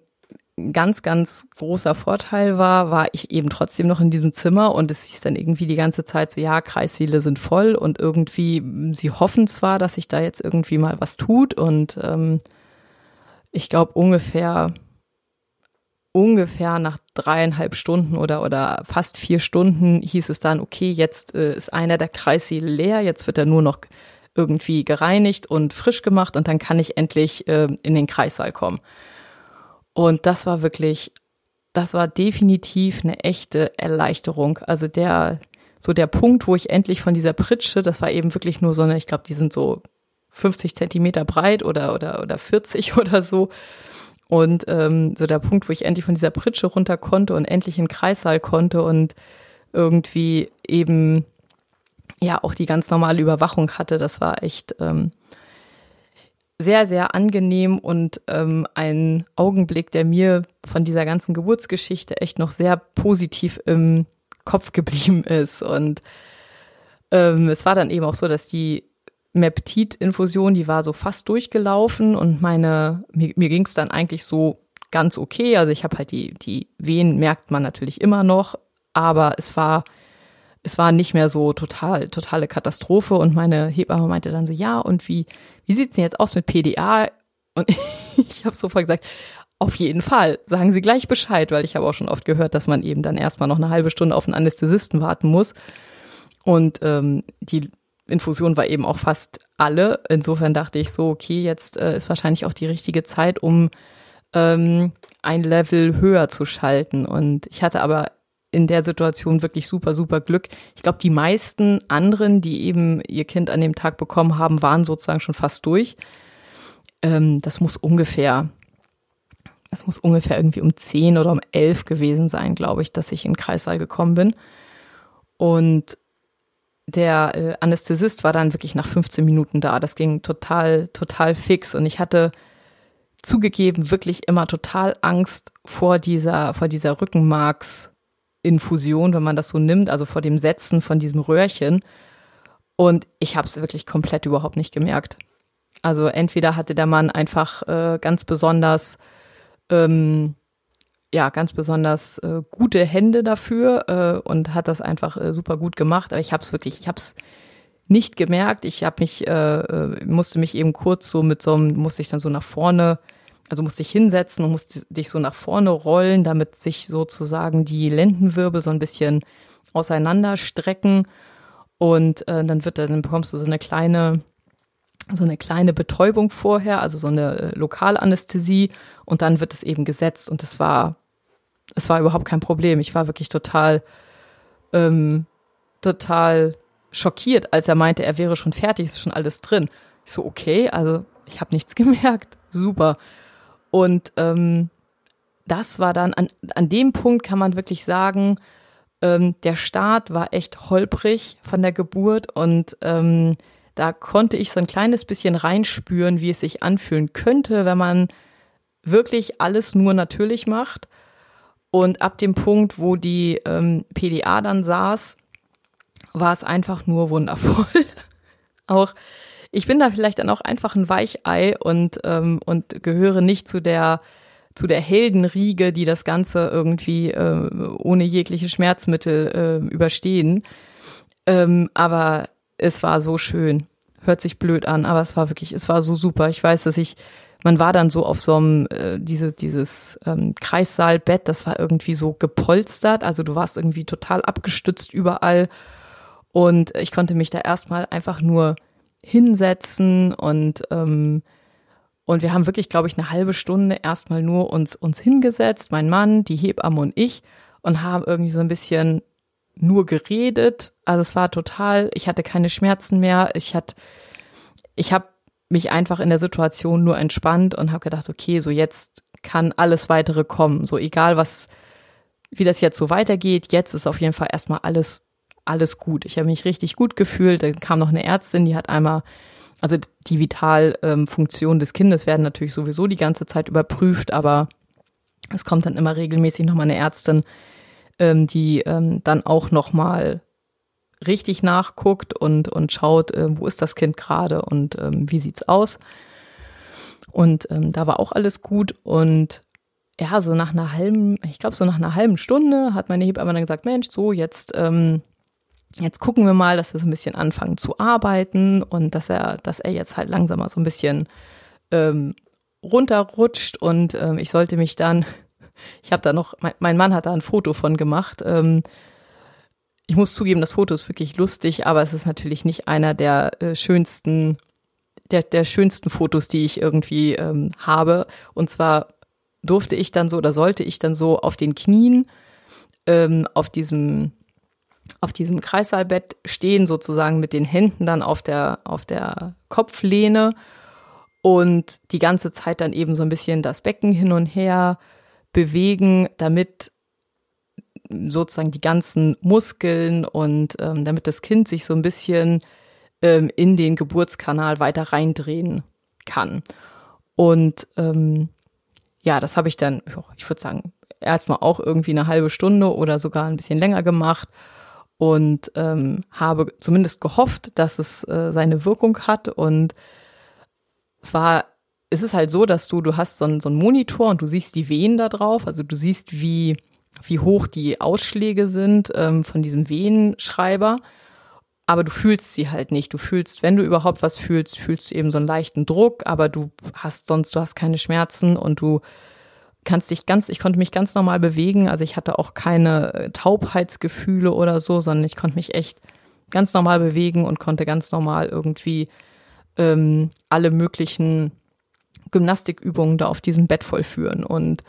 ein ganz, ganz großer Vorteil war, war ich eben trotzdem noch in diesem Zimmer und es hieß dann irgendwie die ganze Zeit so, ja, Kreissäle sind voll und irgendwie, sie hoffen zwar, dass sich da jetzt irgendwie mal was tut und ähm, ich glaube ungefähr ungefähr nach dreieinhalb Stunden oder, oder fast vier Stunden hieß es dann, okay, jetzt äh, ist einer der Kreissäle leer, jetzt wird er nur noch irgendwie gereinigt und frisch gemacht und dann kann ich endlich äh, in den Kreissaal kommen. Und das war wirklich, das war definitiv eine echte Erleichterung. Also der, so der Punkt, wo ich endlich von dieser Pritsche, das war eben wirklich nur so eine, ich glaube, die sind so 50 Zentimeter breit oder, oder, oder 40 oder so, und ähm, so der Punkt, wo ich endlich von dieser Pritsche runter konnte und endlich in den Kreissaal konnte und irgendwie eben ja auch die ganz normale Überwachung hatte, das war echt ähm, sehr, sehr angenehm und ähm, ein Augenblick, der mir von dieser ganzen Geburtsgeschichte echt noch sehr positiv im Kopf geblieben ist. Und ähm, es war dann eben auch so, dass die Meptit-Infusion, die war so fast durchgelaufen und meine, mir, mir ging es dann eigentlich so ganz okay. Also ich habe halt die, die Wehen merkt man natürlich immer noch, aber es war, es war nicht mehr so total, totale Katastrophe. Und meine Hebamme meinte dann so, ja, und wie, wie sieht's denn jetzt aus mit PDA? Und ich habe sofort gesagt, auf jeden Fall, sagen Sie gleich Bescheid, weil ich habe auch schon oft gehört, dass man eben dann erstmal noch eine halbe Stunde auf einen Anästhesisten warten muss. Und ähm, die Infusion war eben auch fast alle. Insofern dachte ich so, okay, jetzt äh, ist wahrscheinlich auch die richtige Zeit, um ähm, ein Level höher zu schalten. Und ich hatte aber in der Situation wirklich super, super Glück. Ich glaube, die meisten anderen, die eben ihr Kind an dem Tag bekommen haben, waren sozusagen schon fast durch. Ähm, das muss ungefähr, das muss ungefähr irgendwie um zehn oder um elf gewesen sein, glaube ich, dass ich in den Kreissaal gekommen bin. Und der äh, Anästhesist war dann wirklich nach 15 Minuten da. Das ging total, total fix. Und ich hatte zugegeben wirklich immer total Angst vor dieser, vor dieser Rückenmarksinfusion, wenn man das so nimmt, also vor dem Setzen von diesem Röhrchen. Und ich habe es wirklich komplett überhaupt nicht gemerkt. Also entweder hatte der Mann einfach äh, ganz besonders ähm, ja ganz besonders äh, gute Hände dafür äh, und hat das einfach äh, super gut gemacht. Aber ich habe es wirklich, ich habe es nicht gemerkt. Ich habe mich, äh, äh, musste mich eben kurz so mit so einem, musste ich dann so nach vorne, also musste ich hinsetzen und musste dich so nach vorne rollen, damit sich sozusagen die Lendenwirbel so ein bisschen auseinanderstrecken. Und äh, dann wird dann bekommst du so eine kleine so eine kleine Betäubung vorher, also so eine äh, Lokalanästhesie und dann wird es eben gesetzt und es war es war überhaupt kein Problem. Ich war wirklich total, ähm, total schockiert, als er meinte, er wäre schon fertig, ist schon alles drin. Ich so, okay, also ich habe nichts gemerkt. Super. Und ähm, das war dann, an, an dem Punkt kann man wirklich sagen, ähm, der Start war echt holprig von der Geburt und ähm, da konnte ich so ein kleines bisschen reinspüren, wie es sich anfühlen könnte, wenn man wirklich alles nur natürlich macht und ab dem Punkt, wo die ähm, PDA dann saß, war es einfach nur wundervoll. Auch ich bin da vielleicht dann auch einfach ein Weichei und, ähm, und gehöre nicht zu der zu der Heldenriege, die das Ganze irgendwie äh, ohne jegliche Schmerzmittel äh, überstehen. Ähm, aber es war so schön. Hört sich blöd an, aber es war wirklich, es war so super. Ich weiß, dass ich, man war dann so auf so einem, äh, dieses, dieses ähm, Kreissaalbett, das war irgendwie so gepolstert. Also du warst irgendwie total abgestützt überall. Und ich konnte mich da erstmal einfach nur hinsetzen und ähm, und wir haben wirklich, glaube ich, eine halbe Stunde erstmal nur uns, uns hingesetzt, mein Mann, die Hebamme und ich, und haben irgendwie so ein bisschen nur geredet. Also es war total, ich hatte keine Schmerzen mehr. Ich hatte, ich habe mich einfach in der Situation nur entspannt und habe gedacht, okay, so jetzt kann alles weitere kommen. So egal was, wie das jetzt so weitergeht, jetzt ist auf jeden Fall erstmal alles, alles gut. Ich habe mich richtig gut gefühlt. Dann kam noch eine Ärztin, die hat einmal also die Vitalfunktionen des Kindes werden natürlich sowieso die ganze Zeit überprüft, aber es kommt dann immer regelmäßig nochmal eine Ärztin, ähm, die ähm, dann auch nochmal richtig nachguckt und, und schaut, äh, wo ist das Kind gerade und ähm, wie sieht's aus. Und ähm, da war auch alles gut und ja, so nach einer halben, ich glaube so nach einer halben Stunde hat meine Hebamme dann gesagt, Mensch, so jetzt ähm, jetzt gucken wir mal, dass wir so ein bisschen anfangen zu arbeiten und dass er, dass er jetzt halt langsam mal so ein bisschen ähm, runterrutscht und ähm, ich sollte mich dann, ich habe da noch, mein, mein, Mann hat da ein Foto von gemacht. Ähm, ich muss zugeben, das Foto ist wirklich lustig, aber es ist natürlich nicht einer der äh, schönsten, der, der schönsten Fotos, die ich irgendwie ähm, habe. Und zwar durfte ich dann so oder sollte ich dann so auf den Knien ähm, auf diesem auf diesem Kreissaalbett stehen, sozusagen mit den Händen dann auf der, auf der Kopflehne und die ganze Zeit dann eben so ein bisschen das Becken hin und her bewegen, damit sozusagen die ganzen Muskeln und ähm, damit das Kind sich so ein bisschen ähm, in den Geburtskanal weiter reindrehen kann. Und ähm, ja, das habe ich dann, ich würde sagen, erstmal auch irgendwie eine halbe Stunde oder sogar ein bisschen länger gemacht und ähm, habe zumindest gehofft, dass es äh, seine Wirkung hat. Und es war, es ist halt so, dass du, du hast so einen, so einen Monitor und du siehst die Venen da drauf, also du siehst, wie, wie hoch die Ausschläge sind ähm, von diesem Venenschreiber. Aber du fühlst sie halt nicht. Du fühlst, wenn du überhaupt was fühlst, fühlst du eben so einen leichten Druck, aber du hast sonst, du hast keine Schmerzen und du kannst dich ganz, ich konnte mich ganz normal bewegen. Also ich hatte auch keine äh, Taubheitsgefühle oder so, sondern ich konnte mich echt ganz normal bewegen und konnte ganz normal irgendwie ähm, alle möglichen Gymnastikübungen da auf diesem Bett vollführen. Und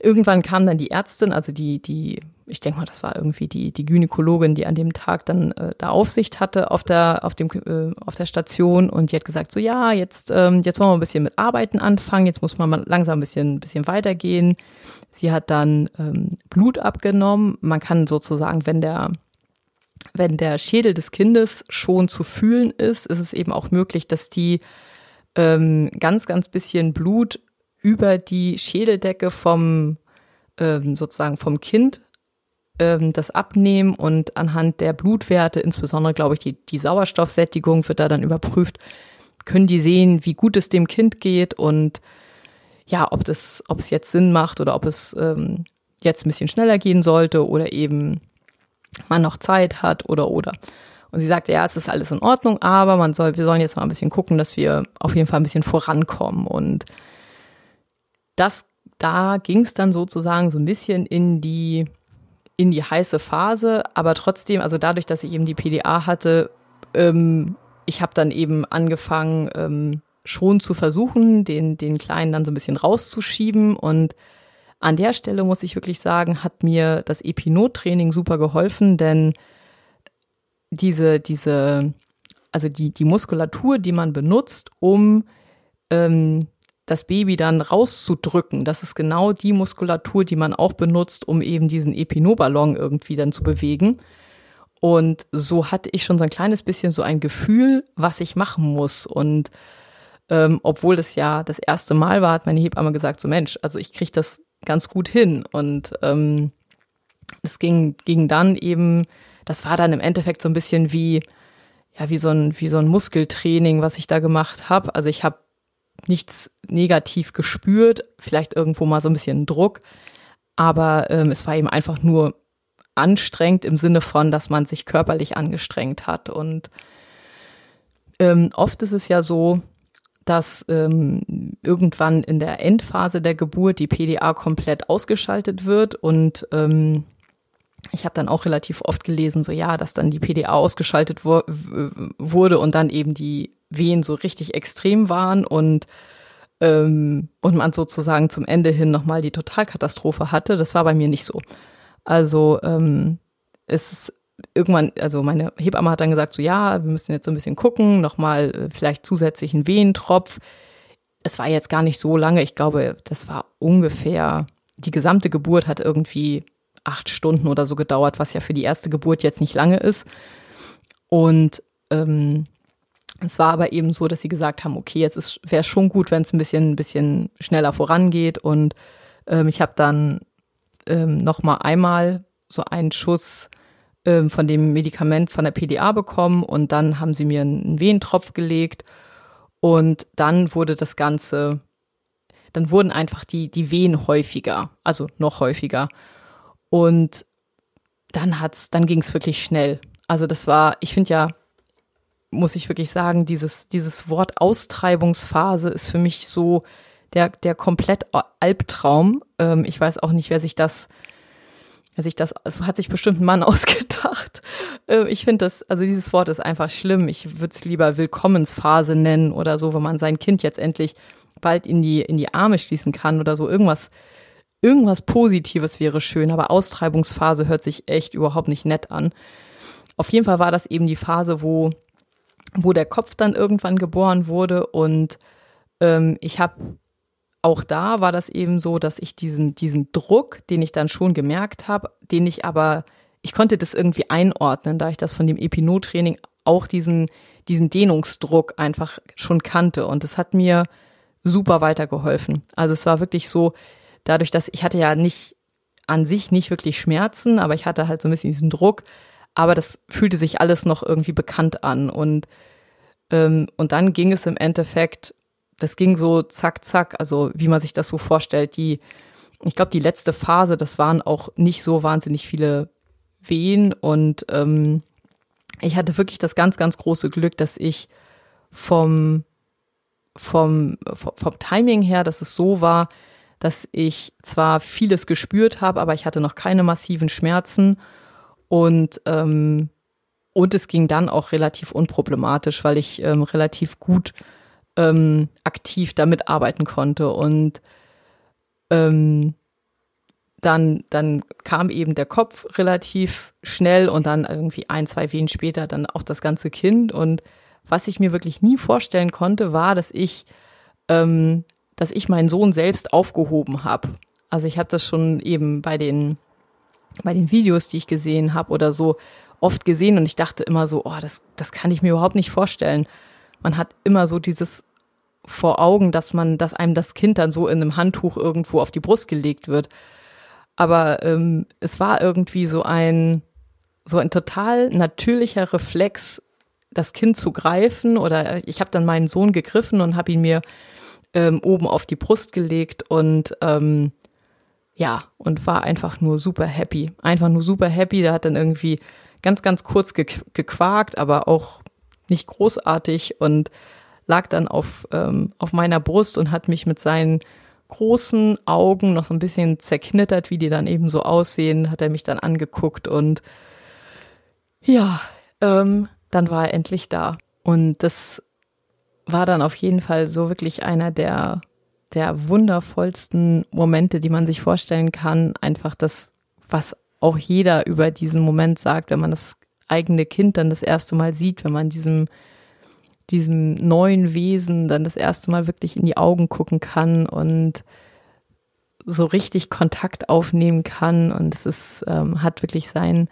irgendwann kam dann die Ärztin, also die, die, ich denke mal, das war irgendwie die, die Gynäkologin, die an dem Tag dann äh, da Aufsicht hatte auf der, auf dem, äh, auf der Station und die hat gesagt, so ja, jetzt, ähm, jetzt wollen wir ein bisschen mit Arbeiten anfangen, jetzt muss man mal langsam ein bisschen, ein bisschen weitergehen. Sie hat dann ähm, Blut abgenommen. Man kann sozusagen, wenn der, wenn der Schädel des Kindes schon zu fühlen ist, ist es eben auch möglich, dass die ähm, ganz, ganz bisschen Blut über die Schädeldecke vom ähm, sozusagen vom Kind ähm, das abnehmen und anhand der Blutwerte, insbesondere glaube ich die, die Sauerstoffsättigung wird da dann überprüft, können die sehen, wie gut es dem Kind geht und ja, ob das, ob es jetzt Sinn macht oder ob es ähm, jetzt ein bisschen schneller gehen sollte oder eben man noch Zeit hat oder oder. Und sie sagte, ja, es ist alles in Ordnung, aber man soll, wir sollen jetzt mal ein bisschen gucken, dass wir auf jeden Fall ein bisschen vorankommen und das, da ging es dann sozusagen so ein bisschen in die, in die heiße Phase, aber trotzdem, also dadurch, dass ich eben die PDA hatte, ähm, ich habe dann eben angefangen, ähm, schon zu versuchen, den, den Kleinen dann so ein bisschen rauszuschieben. Und an der Stelle muss ich wirklich sagen, hat mir das Epinot-Training super geholfen, denn diese, diese, also die, die Muskulatur, die man benutzt, um ähm, das Baby dann rauszudrücken. Das ist genau die Muskulatur, die man auch benutzt, um eben diesen Epinoballon irgendwie dann zu bewegen. Und so hatte ich schon so ein kleines bisschen so ein Gefühl, was ich machen muss. Und ähm, obwohl das ja das erste Mal war, hat meine Hebamme gesagt, so Mensch, also ich kriege das ganz gut hin. Und ähm, es ging, ging dann eben, das war dann im Endeffekt so ein bisschen wie, ja, wie so ein, wie so ein Muskeltraining, was ich da gemacht habe. Also ich habe nichts negativ gespürt, vielleicht irgendwo mal so ein bisschen Druck, aber ähm, es war eben einfach nur anstrengend im Sinne von, dass man sich körperlich angestrengt hat. Und ähm, oft ist es ja so, dass ähm, irgendwann in der Endphase der Geburt die PDA komplett ausgeschaltet wird und ähm, ich habe dann auch relativ oft gelesen, so ja, dass dann die PDA ausgeschaltet wurde und dann eben die Wehen so richtig extrem waren und ähm, und man sozusagen zum Ende hin nochmal die Totalkatastrophe hatte. Das war bei mir nicht so. Also ähm, es ist irgendwann, also meine Hebamme hat dann gesagt, so ja, wir müssen jetzt so ein bisschen gucken, nochmal äh, vielleicht zusätzlichen Wehentropf. Es war jetzt gar nicht so lange, ich glaube, das war ungefähr, die gesamte Geburt hat irgendwie acht Stunden oder so gedauert, was ja für die erste Geburt jetzt nicht lange ist. Und ähm, es war aber eben so, dass sie gesagt haben, okay, jetzt wäre es schon gut, wenn es ein bisschen, ein bisschen schneller vorangeht. Und ähm, ich habe dann ähm, noch mal einmal so einen Schuss ähm, von dem Medikament von der PDA bekommen und dann haben sie mir einen Wehentropf gelegt und dann wurde das Ganze, dann wurden einfach die, die Wehen häufiger, also noch häufiger. Und dann hat's, dann ging es wirklich schnell. Also das war, ich finde ja, muss ich wirklich sagen, dieses, dieses Wort Austreibungsphase ist für mich so der, der komplett Albtraum. Ähm, ich weiß auch nicht, wer sich das, wer sich das, es hat sich bestimmt ein Mann ausgedacht. Ähm, ich finde das, also dieses Wort ist einfach schlimm. Ich würde es lieber Willkommensphase nennen oder so, wenn man sein Kind jetzt endlich bald in die, in die Arme schließen kann oder so. Irgendwas, irgendwas Positives wäre schön, aber Austreibungsphase hört sich echt überhaupt nicht nett an. Auf jeden Fall war das eben die Phase, wo, wo der Kopf dann irgendwann geboren wurde und ähm, ich habe auch da war das eben so, dass ich diesen, diesen Druck, den ich dann schon gemerkt habe, den ich aber, ich konnte das irgendwie einordnen, da ich das von dem Epinot-Training auch diesen, diesen Dehnungsdruck einfach schon kannte. Und es hat mir super weitergeholfen. Also es war wirklich so, dadurch, dass ich hatte ja nicht an sich nicht wirklich Schmerzen, aber ich hatte halt so ein bisschen diesen Druck, aber das fühlte sich alles noch irgendwie bekannt an. Und, ähm, und dann ging es im Endeffekt das ging so zack, zack, also wie man sich das so vorstellt. Die, ich glaube, die letzte Phase, das waren auch nicht so wahnsinnig viele Wehen und ähm, ich hatte wirklich das ganz, ganz große Glück, dass ich vom, vom, vom Timing her, dass es so war, dass ich zwar vieles gespürt habe, aber ich hatte noch keine massiven Schmerzen und ähm, und es ging dann auch relativ unproblematisch, weil ich ähm, relativ gut ähm, aktiv damit arbeiten konnte. Und ähm, dann, dann kam eben der Kopf relativ schnell und dann irgendwie ein, zwei Wehen später dann auch das ganze Kind. Und was ich mir wirklich nie vorstellen konnte, war, dass ich, ähm, dass ich meinen Sohn selbst aufgehoben habe. Also ich habe das schon eben bei den, bei den Videos, die ich gesehen habe oder so, oft gesehen und ich dachte immer so, oh, das, das kann ich mir überhaupt nicht vorstellen man hat immer so dieses vor Augen, dass man, dass einem das Kind dann so in einem Handtuch irgendwo auf die Brust gelegt wird. Aber ähm, es war irgendwie so ein, so ein total natürlicher Reflex, das Kind zu greifen. Oder ich habe dann meinen Sohn gegriffen und habe ihn mir ähm, oben auf die Brust gelegt und ähm, ja, und war einfach nur super happy. Einfach nur super happy. Der hat dann irgendwie ganz, ganz kurz ge gequakt, aber auch nicht großartig und lag dann auf, ähm, auf meiner Brust und hat mich mit seinen großen Augen noch so ein bisschen zerknittert, wie die dann eben so aussehen, hat er mich dann angeguckt und ja, ähm, dann war er endlich da. Und das war dann auf jeden Fall so wirklich einer der, der wundervollsten Momente, die man sich vorstellen kann. Einfach das, was auch jeder über diesen Moment sagt, wenn man das eigene Kind dann das erste Mal sieht, wenn man diesem, diesem neuen Wesen dann das erste Mal wirklich in die Augen gucken kann und so richtig Kontakt aufnehmen kann. Und es ist, ähm, hat wirklich seinen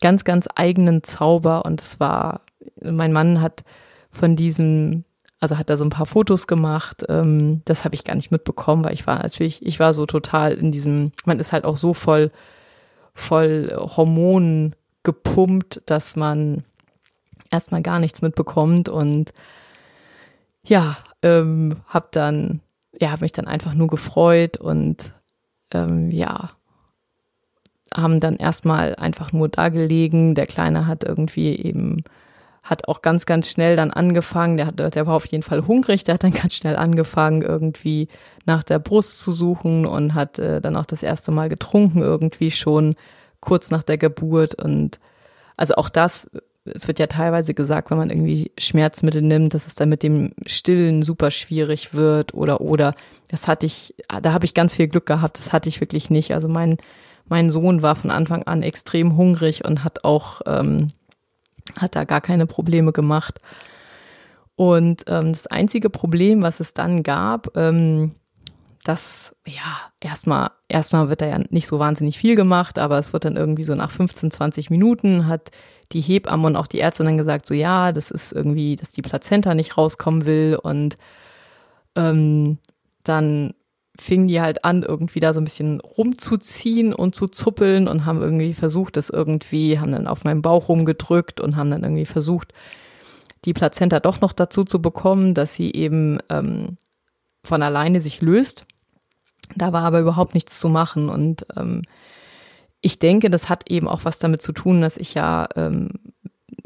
ganz, ganz eigenen Zauber. Und es war, mein Mann hat von diesem, also hat da so ein paar Fotos gemacht. Ähm, das habe ich gar nicht mitbekommen, weil ich war natürlich, ich war so total in diesem, man ist halt auch so voll, voll Hormonen gepumpt, dass man erstmal gar nichts mitbekommt und ja, ähm, habe dann, ja, habe mich dann einfach nur gefreut und ähm, ja, haben dann erstmal einfach nur da gelegen. Der Kleine hat irgendwie eben, hat auch ganz, ganz schnell dann angefangen, der, hat, der war auf jeden Fall hungrig, der hat dann ganz schnell angefangen, irgendwie nach der Brust zu suchen und hat äh, dann auch das erste Mal getrunken, irgendwie schon kurz nach der Geburt. Und also auch das es wird ja teilweise gesagt, wenn man irgendwie Schmerzmittel nimmt, dass es dann mit dem Stillen super schwierig wird oder oder. Das hatte ich, da habe ich ganz viel Glück gehabt. Das hatte ich wirklich nicht. Also mein mein Sohn war von Anfang an extrem hungrig und hat auch ähm, hat da gar keine Probleme gemacht. Und ähm, das einzige Problem, was es dann gab, ähm, das, ja, erstmal, erstmal wird da ja nicht so wahnsinnig viel gemacht, aber es wird dann irgendwie so nach 15, 20 Minuten hat die Hebamme und auch die Ärztin dann gesagt, so ja, das ist irgendwie, dass die Plazenta nicht rauskommen will und ähm, dann fingen die halt an, irgendwie da so ein bisschen rumzuziehen und zu zuppeln und haben irgendwie versucht, das irgendwie, haben dann auf meinem Bauch rumgedrückt und haben dann irgendwie versucht, die Plazenta doch noch dazu zu bekommen, dass sie eben ähm, von alleine sich löst. Da war aber überhaupt nichts zu machen und ähm, ich denke, das hat eben auch was damit zu tun, dass ich ja ähm,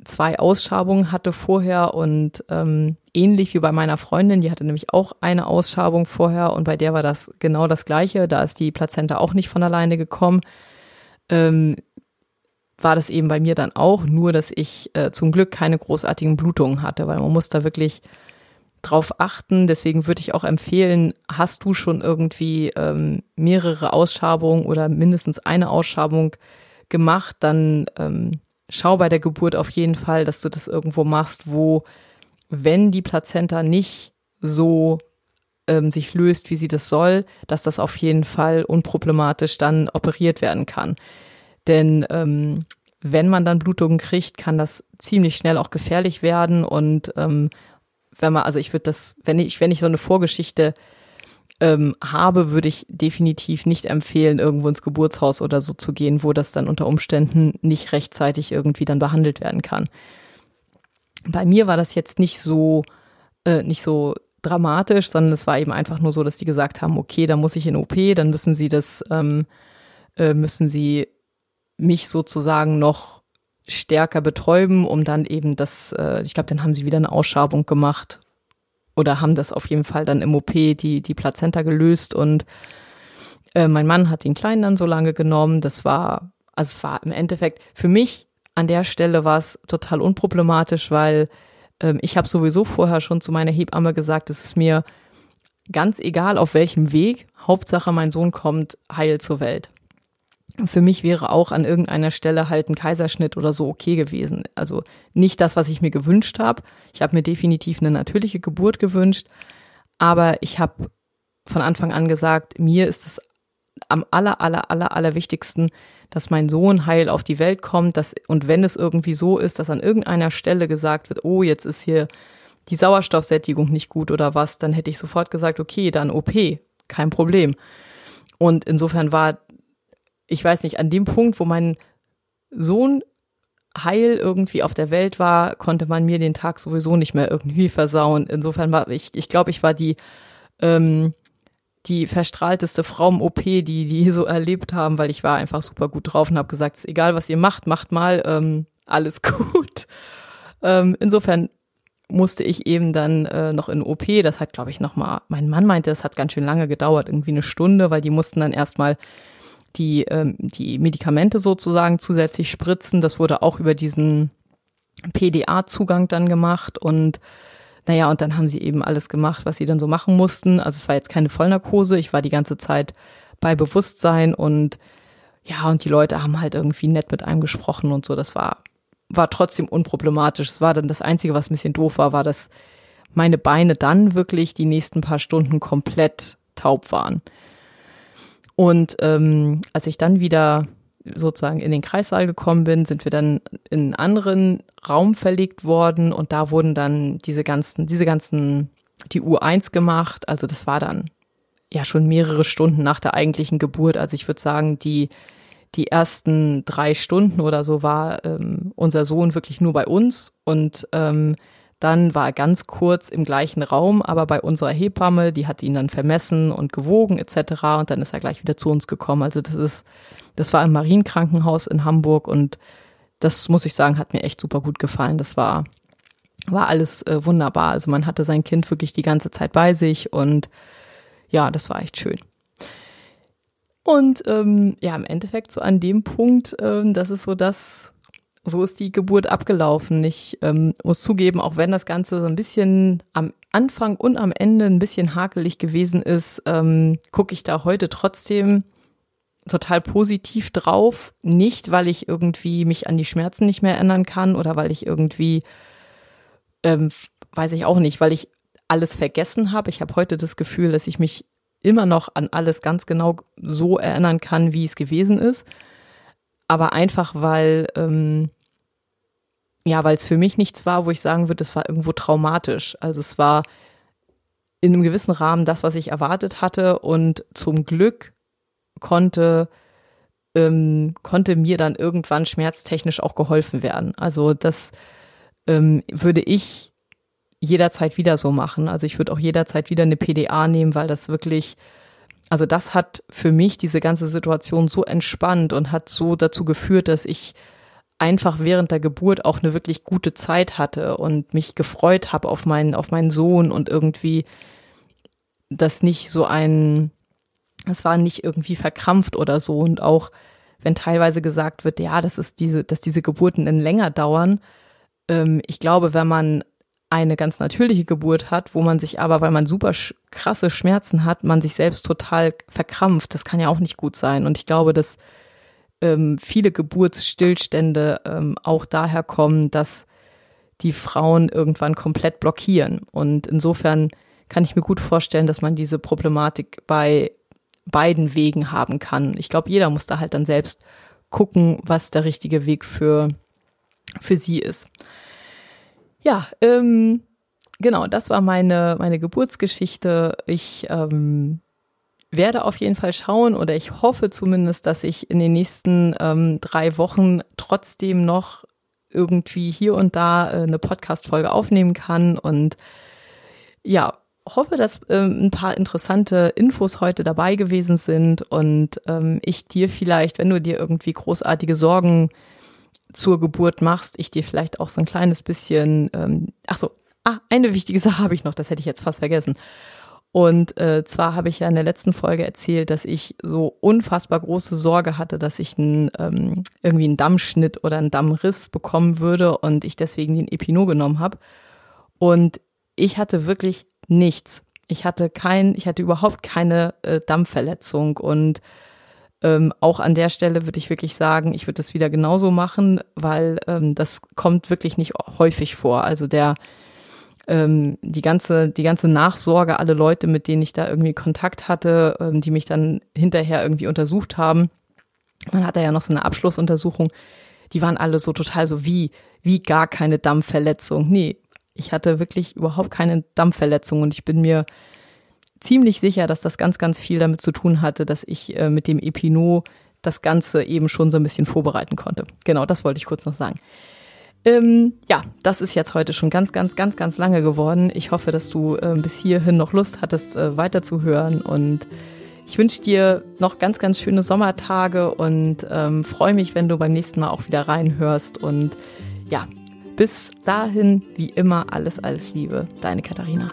zwei Ausschabungen hatte vorher und ähm, ähnlich wie bei meiner Freundin, die hatte nämlich auch eine Ausschabung vorher und bei der war das genau das gleiche. Da ist die Plazenta auch nicht von alleine gekommen. Ähm, war das eben bei mir dann auch, nur dass ich äh, zum Glück keine großartigen Blutungen hatte, weil man muss da wirklich drauf achten. Deswegen würde ich auch empfehlen, hast du schon irgendwie ähm, mehrere Ausschabungen oder mindestens eine Ausschabung gemacht, dann ähm, schau bei der Geburt auf jeden Fall, dass du das irgendwo machst, wo, wenn die Plazenta nicht so ähm, sich löst, wie sie das soll, dass das auf jeden Fall unproblematisch dann operiert werden kann. Denn ähm, wenn man dann Blutungen kriegt, kann das ziemlich schnell auch gefährlich werden und ähm, wenn man, also ich würde das, wenn ich, wenn ich so eine Vorgeschichte ähm, habe, würde ich definitiv nicht empfehlen, irgendwo ins Geburtshaus oder so zu gehen, wo das dann unter Umständen nicht rechtzeitig irgendwie dann behandelt werden kann. Bei mir war das jetzt nicht so, äh, nicht so dramatisch, sondern es war eben einfach nur so, dass die gesagt haben, okay, da muss ich in OP, dann müssen sie das, ähm, äh, müssen sie mich sozusagen noch stärker betäuben, um dann eben das, äh, ich glaube, dann haben sie wieder eine Ausschabung gemacht oder haben das auf jeden Fall dann im OP die, die Plazenta gelöst und äh, mein Mann hat den Kleinen dann so lange genommen. Das war, also es war im Endeffekt für mich an der Stelle war es total unproblematisch, weil ähm, ich habe sowieso vorher schon zu meiner Hebamme gesagt, es ist mir ganz egal auf welchem Weg, Hauptsache mein Sohn kommt heil zur Welt für mich wäre auch an irgendeiner Stelle halt ein Kaiserschnitt oder so okay gewesen. Also nicht das, was ich mir gewünscht habe. Ich habe mir definitiv eine natürliche Geburt gewünscht, aber ich habe von Anfang an gesagt, mir ist es am aller, aller, aller, aller wichtigsten, dass mein Sohn heil auf die Welt kommt, dass, und wenn es irgendwie so ist, dass an irgendeiner Stelle gesagt wird, oh, jetzt ist hier die Sauerstoffsättigung nicht gut oder was, dann hätte ich sofort gesagt, okay, dann OP, kein Problem. Und insofern war ich weiß nicht, an dem Punkt, wo mein Sohn heil irgendwie auf der Welt war, konnte man mir den Tag sowieso nicht mehr irgendwie versauen. Insofern war ich, ich glaube, ich war die, ähm, die verstrahlteste Frau im OP, die die so erlebt haben, weil ich war einfach super gut drauf und habe gesagt, egal was ihr macht, macht mal, ähm, alles gut. Ähm, insofern musste ich eben dann äh, noch in OP. Das hat, glaube ich, noch mal. Mein Mann meinte, es hat ganz schön lange gedauert, irgendwie eine Stunde, weil die mussten dann erstmal die, ähm, die Medikamente sozusagen zusätzlich spritzen. Das wurde auch über diesen PDA-Zugang dann gemacht und naja, und dann haben sie eben alles gemacht, was sie dann so machen mussten. Also es war jetzt keine Vollnarkose, ich war die ganze Zeit bei Bewusstsein und ja, und die Leute haben halt irgendwie nett mit einem gesprochen und so. Das war, war trotzdem unproblematisch. Es war dann das Einzige, was ein bisschen doof war, war, dass meine Beine dann wirklich die nächsten paar Stunden komplett taub waren. Und ähm, als ich dann wieder sozusagen in den Kreissaal gekommen bin, sind wir dann in einen anderen Raum verlegt worden und da wurden dann diese ganzen, diese ganzen, die U1 gemacht. Also das war dann ja schon mehrere Stunden nach der eigentlichen Geburt. Also ich würde sagen, die, die ersten drei Stunden oder so war ähm, unser Sohn wirklich nur bei uns und ähm, dann war er ganz kurz im gleichen Raum, aber bei unserer Hebamme, die hat ihn dann vermessen und gewogen etc. Und dann ist er gleich wieder zu uns gekommen. Also das ist, das war im Marienkrankenhaus in Hamburg und das muss ich sagen, hat mir echt super gut gefallen. Das war, war alles äh, wunderbar. Also man hatte sein Kind wirklich die ganze Zeit bei sich und ja, das war echt schön. Und ähm, ja, im Endeffekt so an dem Punkt, ähm, das ist so das, so ist die Geburt abgelaufen. Ich ähm, muss zugeben, auch wenn das Ganze so ein bisschen am Anfang und am Ende ein bisschen hakelig gewesen ist, ähm, gucke ich da heute trotzdem total positiv drauf. Nicht, weil ich irgendwie mich an die Schmerzen nicht mehr erinnern kann oder weil ich irgendwie, ähm, weiß ich auch nicht, weil ich alles vergessen habe. Ich habe heute das Gefühl, dass ich mich immer noch an alles ganz genau so erinnern kann, wie es gewesen ist. Aber einfach, weil ähm, ja, weil es für mich nichts war, wo ich sagen würde, es war irgendwo traumatisch. Also es war in einem gewissen Rahmen das, was ich erwartet hatte und zum Glück konnte ähm, konnte mir dann irgendwann schmerztechnisch auch geholfen werden. Also das ähm, würde ich jederzeit wieder so machen. Also ich würde auch jederzeit wieder eine PDA nehmen, weil das wirklich, also das hat für mich diese ganze Situation so entspannt und hat so dazu geführt, dass ich einfach während der Geburt auch eine wirklich gute Zeit hatte und mich gefreut habe auf meinen, auf meinen Sohn und irgendwie das nicht so ein, es war nicht irgendwie verkrampft oder so und auch wenn teilweise gesagt wird, ja, das ist diese, dass diese Geburten dann länger dauern. Ähm, ich glaube, wenn man eine ganz natürliche Geburt hat, wo man sich aber, weil man super sch krasse Schmerzen hat, man sich selbst total verkrampft. Das kann ja auch nicht gut sein. Und ich glaube, dass ähm, viele Geburtsstillstände ähm, auch daher kommen, dass die Frauen irgendwann komplett blockieren. Und insofern kann ich mir gut vorstellen, dass man diese Problematik bei beiden Wegen haben kann. Ich glaube, jeder muss da halt dann selbst gucken, was der richtige Weg für, für sie ist. Ja, ähm, genau, das war meine, meine Geburtsgeschichte. Ich ähm, werde auf jeden Fall schauen oder ich hoffe zumindest, dass ich in den nächsten ähm, drei Wochen trotzdem noch irgendwie hier und da äh, eine Podcast-Folge aufnehmen kann und ja, hoffe, dass ähm, ein paar interessante Infos heute dabei gewesen sind und ähm, ich dir vielleicht, wenn du dir irgendwie großartige Sorgen zur Geburt machst, ich dir vielleicht auch so ein kleines bisschen, ähm, ach so, ah, eine wichtige Sache habe ich noch, das hätte ich jetzt fast vergessen. Und äh, zwar habe ich ja in der letzten Folge erzählt, dass ich so unfassbar große Sorge hatte, dass ich einen, ähm, irgendwie einen Dammschnitt oder einen Dammriss bekommen würde und ich deswegen den Epino genommen habe. Und ich hatte wirklich nichts. Ich hatte kein, ich hatte überhaupt keine äh, Dammverletzung und ähm, auch an der Stelle würde ich wirklich sagen, ich würde das wieder genauso machen, weil ähm, das kommt wirklich nicht häufig vor. Also der ähm, die ganze, die ganze Nachsorge, alle Leute, mit denen ich da irgendwie Kontakt hatte, ähm, die mich dann hinterher irgendwie untersucht haben. Man hatte ja noch so eine Abschlussuntersuchung. Die waren alle so total so wie, wie gar keine Dampfverletzung. Nee, ich hatte wirklich überhaupt keine Dampfverletzung und ich bin mir ziemlich sicher, dass das ganz, ganz viel damit zu tun hatte, dass ich äh, mit dem Epino das Ganze eben schon so ein bisschen vorbereiten konnte. Genau, das wollte ich kurz noch sagen. Ähm, ja, das ist jetzt heute schon ganz, ganz, ganz, ganz lange geworden. Ich hoffe, dass du äh, bis hierhin noch Lust hattest, äh, weiterzuhören. Und ich wünsche dir noch ganz, ganz schöne Sommertage und ähm, freue mich, wenn du beim nächsten Mal auch wieder reinhörst. Und ja, bis dahin, wie immer, alles, alles Liebe. Deine Katharina.